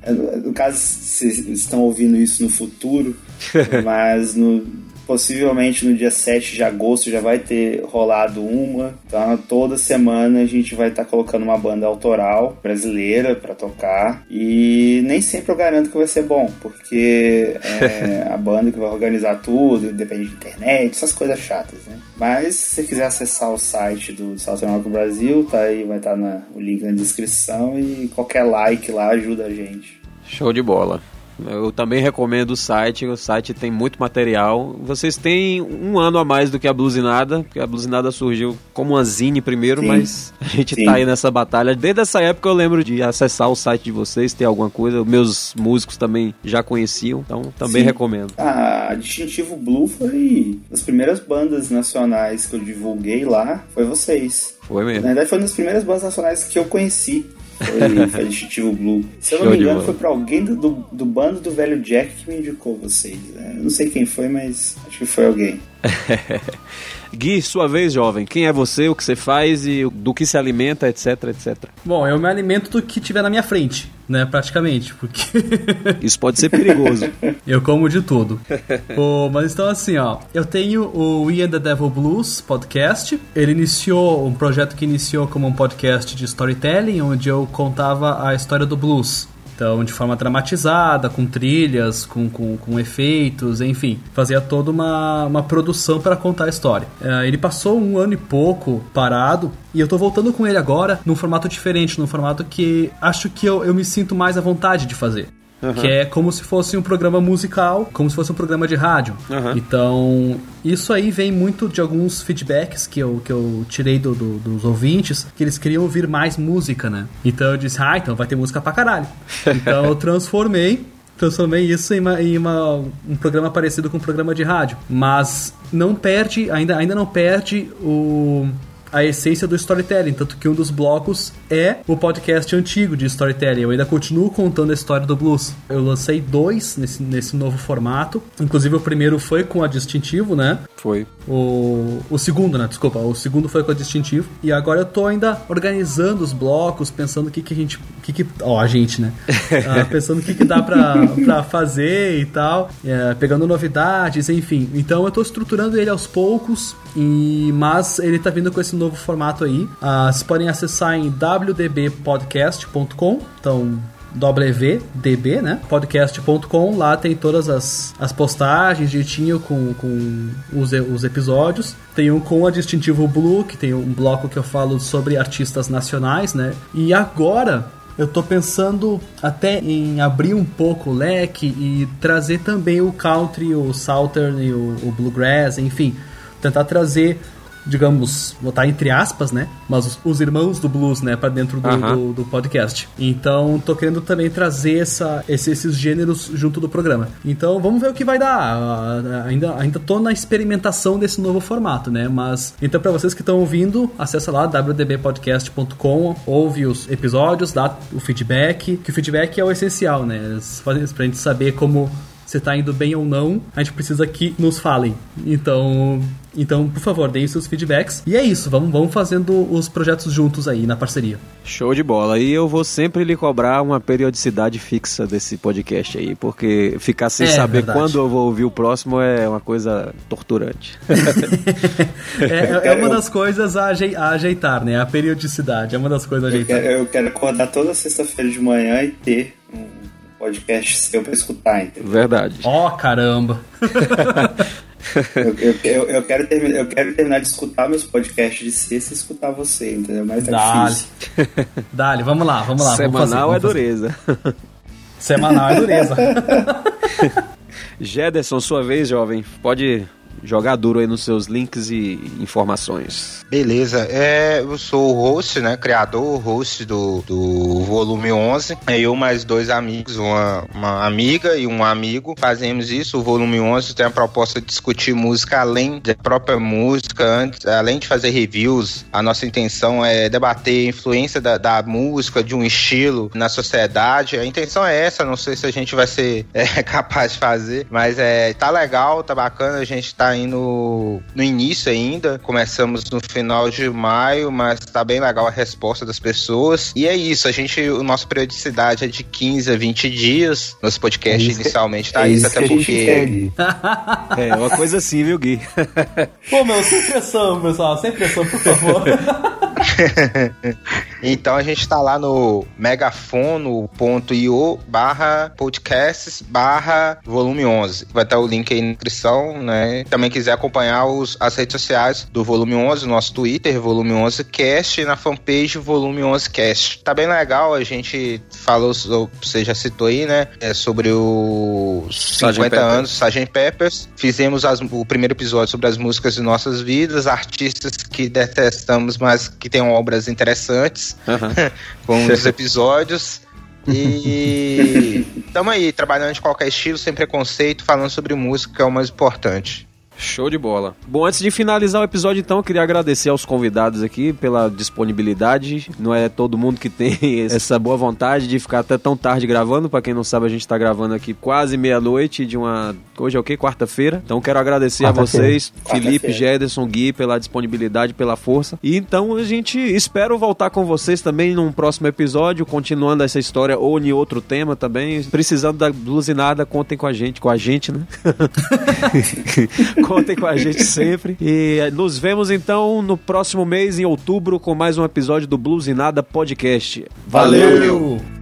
S2: No caso, vocês estão ouvindo isso no futuro, *laughs* mas no Possivelmente no dia 7 de agosto já vai ter rolado uma. Então toda semana a gente vai estar tá colocando uma banda autoral brasileira para tocar. E nem sempre eu garanto que vai ser bom, porque é *laughs* a banda que vai organizar tudo, depende de internet, essas coisas chatas, né? Mas se você quiser acessar o site do Rock Brasil, tá aí, vai estar tá o link na descrição e qualquer like lá ajuda a gente.
S1: Show de bola. Eu também recomendo o site, o site tem muito material. Vocês têm um ano a mais do que a Blusinada, porque a Blusinada surgiu como uma zine primeiro, Sim. mas a gente Sim. tá aí nessa batalha. Desde essa época eu lembro de acessar o site de vocês, ter alguma coisa. Meus músicos também já conheciam, então também Sim. recomendo.
S2: A Distintivo Blue foi as primeiras bandas nacionais que eu divulguei lá, foi vocês.
S1: Foi mesmo.
S2: Na verdade, foi uma das primeiras bandas nacionais que eu conheci. Foi, foi Distintivo Blue. Se eu não Show me engano, foi pra alguém do, do, do, bando do velho Jack que me indicou vocês. Né? Eu não sei quem foi, mas acho que foi alguém. *laughs*
S1: Gui, sua vez, jovem. Quem é você, o que você faz e do que se alimenta, etc, etc.
S3: Bom, eu me alimento do que tiver na minha frente, né, praticamente, porque... *laughs*
S1: Isso pode ser perigoso.
S3: eu como de tudo. Pô, mas então assim, ó, eu tenho o We and the Devil Blues podcast. Ele iniciou, um projeto que iniciou como um podcast de storytelling, onde eu contava a história do blues. Então, de forma dramatizada, com trilhas, com, com, com efeitos, enfim, fazia toda uma, uma produção para contar a história. Uh, ele passou um ano e pouco parado e eu tô voltando com ele agora num formato diferente, num formato que acho que eu, eu me sinto mais à vontade de fazer. Uhum. Que é como se fosse um programa musical, como se fosse um programa de rádio. Uhum. Então, isso aí vem muito de alguns feedbacks que eu, que eu tirei do, do, dos ouvintes, que eles queriam ouvir mais música, né? Então eu disse, ah, então vai ter música pra caralho. *laughs* Então eu transformei transformei isso em, uma, em uma, um programa parecido com um programa de rádio. Mas não perde, ainda, ainda não perde o a essência do storytelling, tanto que um dos blocos é o podcast antigo de storytelling. Eu ainda continuo contando a história do blues. Eu lancei dois nesse, nesse novo formato. Inclusive o primeiro foi com a distintivo, né?
S1: Foi.
S3: O, o segundo, né? Desculpa, o segundo foi com a distintivo. E agora eu tô ainda organizando os blocos, pensando o que, que a gente. Que que, ó, a gente, né? *laughs* ah, pensando o que, que dá pra, pra fazer e tal. É, pegando novidades, enfim. Então eu tô estruturando ele aos poucos. E, mas ele tá vindo com esse novo formato aí. Uh, vocês podem acessar em wdbpodcast.com. Então, WDB, né? Podcast.com. Lá tem todas as, as postagens direitinho com, com os, os episódios. Tem um com a distintivo Blue, que tem um bloco que eu falo sobre artistas nacionais, né? E agora eu tô pensando até em abrir um pouco o leque e trazer também o country, o southern o, o bluegrass, enfim, tentar trazer digamos, botar entre aspas, né? Mas os, os irmãos do blues, né, para dentro do, do, do, podcast. Então, tô querendo também trazer essa, esse, esses gêneros junto do programa. Então, vamos ver o que vai dar. Uh, ainda, ainda tô na experimentação desse novo formato, né? Mas, então, para vocês que estão ouvindo, acessa lá wdbpodcast.com, ouve os episódios, dá o feedback, que o feedback é o essencial, né? Pra gente saber como se tá indo bem ou não, a gente precisa que nos falem. Então, então, por favor, deem seus feedbacks. E é isso, vamos, vamos fazendo os projetos juntos aí na parceria.
S1: Show de bola. E eu vou sempre lhe cobrar uma periodicidade fixa desse podcast aí, porque ficar sem é, saber verdade. quando eu vou ouvir o próximo é uma coisa torturante. *laughs*
S3: é, é, uma das coisas a, ajeitar, né? A periodicidade é uma das coisas a ajeitar.
S2: Eu quero, eu quero acordar toda sexta-feira de manhã e ter um podcast seu pra escutar, entendeu?
S1: Verdade.
S3: Ó, oh, caramba! *laughs*
S2: eu, eu, eu, eu, quero terminar, eu quero terminar de escutar meus podcasts de sexta e escutar você, entendeu? Mas tá
S3: Dale. difícil. *laughs* Dale, vamos lá, vamos lá.
S1: Semanal
S3: vamos fazer,
S1: é dureza.
S3: Semanal é dureza. *laughs*
S1: Jederson, sua vez, jovem. Pode jogar duro aí nos seus links e informações.
S4: Beleza, é, eu sou o host, né, criador, host do, do volume 11, é eu mais dois amigos, uma, uma amiga e um amigo, fazemos isso, o volume 11 tem a proposta de discutir música além da própria música, antes, além de fazer reviews, a nossa intenção é debater a influência da, da música, de um estilo na sociedade, a intenção é essa, não sei se a gente vai ser *laughs* é, capaz de fazer, mas é, tá legal, tá bacana, a gente tá aí no, no início ainda. Começamos no final de maio, mas tá bem legal a resposta das pessoas. E é isso, a gente, a nossa periodicidade é de 15 a 20 dias. Nosso podcast é inicialmente tá é isso, até porque.
S1: é, uma coisa assim, viu, Gui?
S3: Pô, meu, sem pressão, pessoal, sem pressão, por favor. *laughs* *laughs*
S4: então a gente tá lá no megafono.io barra podcasts barra volume 11. Vai estar o link aí na descrição, né? Também quiser acompanhar os, as redes sociais do volume 11, nosso Twitter, volume 11 cast, e na fanpage volume 11 cast. Tá bem legal, a gente falou, você já citou aí, né? É sobre os 50 anos Sgt. Peppers. Fizemos as, o primeiro episódio sobre as músicas de nossas vidas, artistas que detestamos, mas que tem obras interessantes, uhum. *laughs* com os episódios. E *laughs* estamos aí, trabalhando de qualquer estilo, sem preconceito, falando sobre música, que é o mais importante.
S1: Show de bola. Bom, antes de finalizar o episódio, então, eu queria agradecer aos convidados aqui pela disponibilidade. Não é todo mundo que tem *laughs* essa boa vontade de ficar até tão tarde gravando. Para quem não sabe, a gente tá gravando aqui quase meia-noite de uma. Hoje é o quê? Quarta-feira. Então, quero agradecer a vocês, Felipe, Jederson, Gui, pela disponibilidade, pela força. E então, a gente espera voltar com vocês também num próximo episódio, continuando essa história ou em outro tema também. Precisando da blusinada, contem com a gente, com a gente, né? *laughs* *laughs* Contem com a gente sempre. E nos vemos então no próximo mês, em outubro, com mais um episódio do Blues e Nada Podcast.
S3: Valeu! Valeu.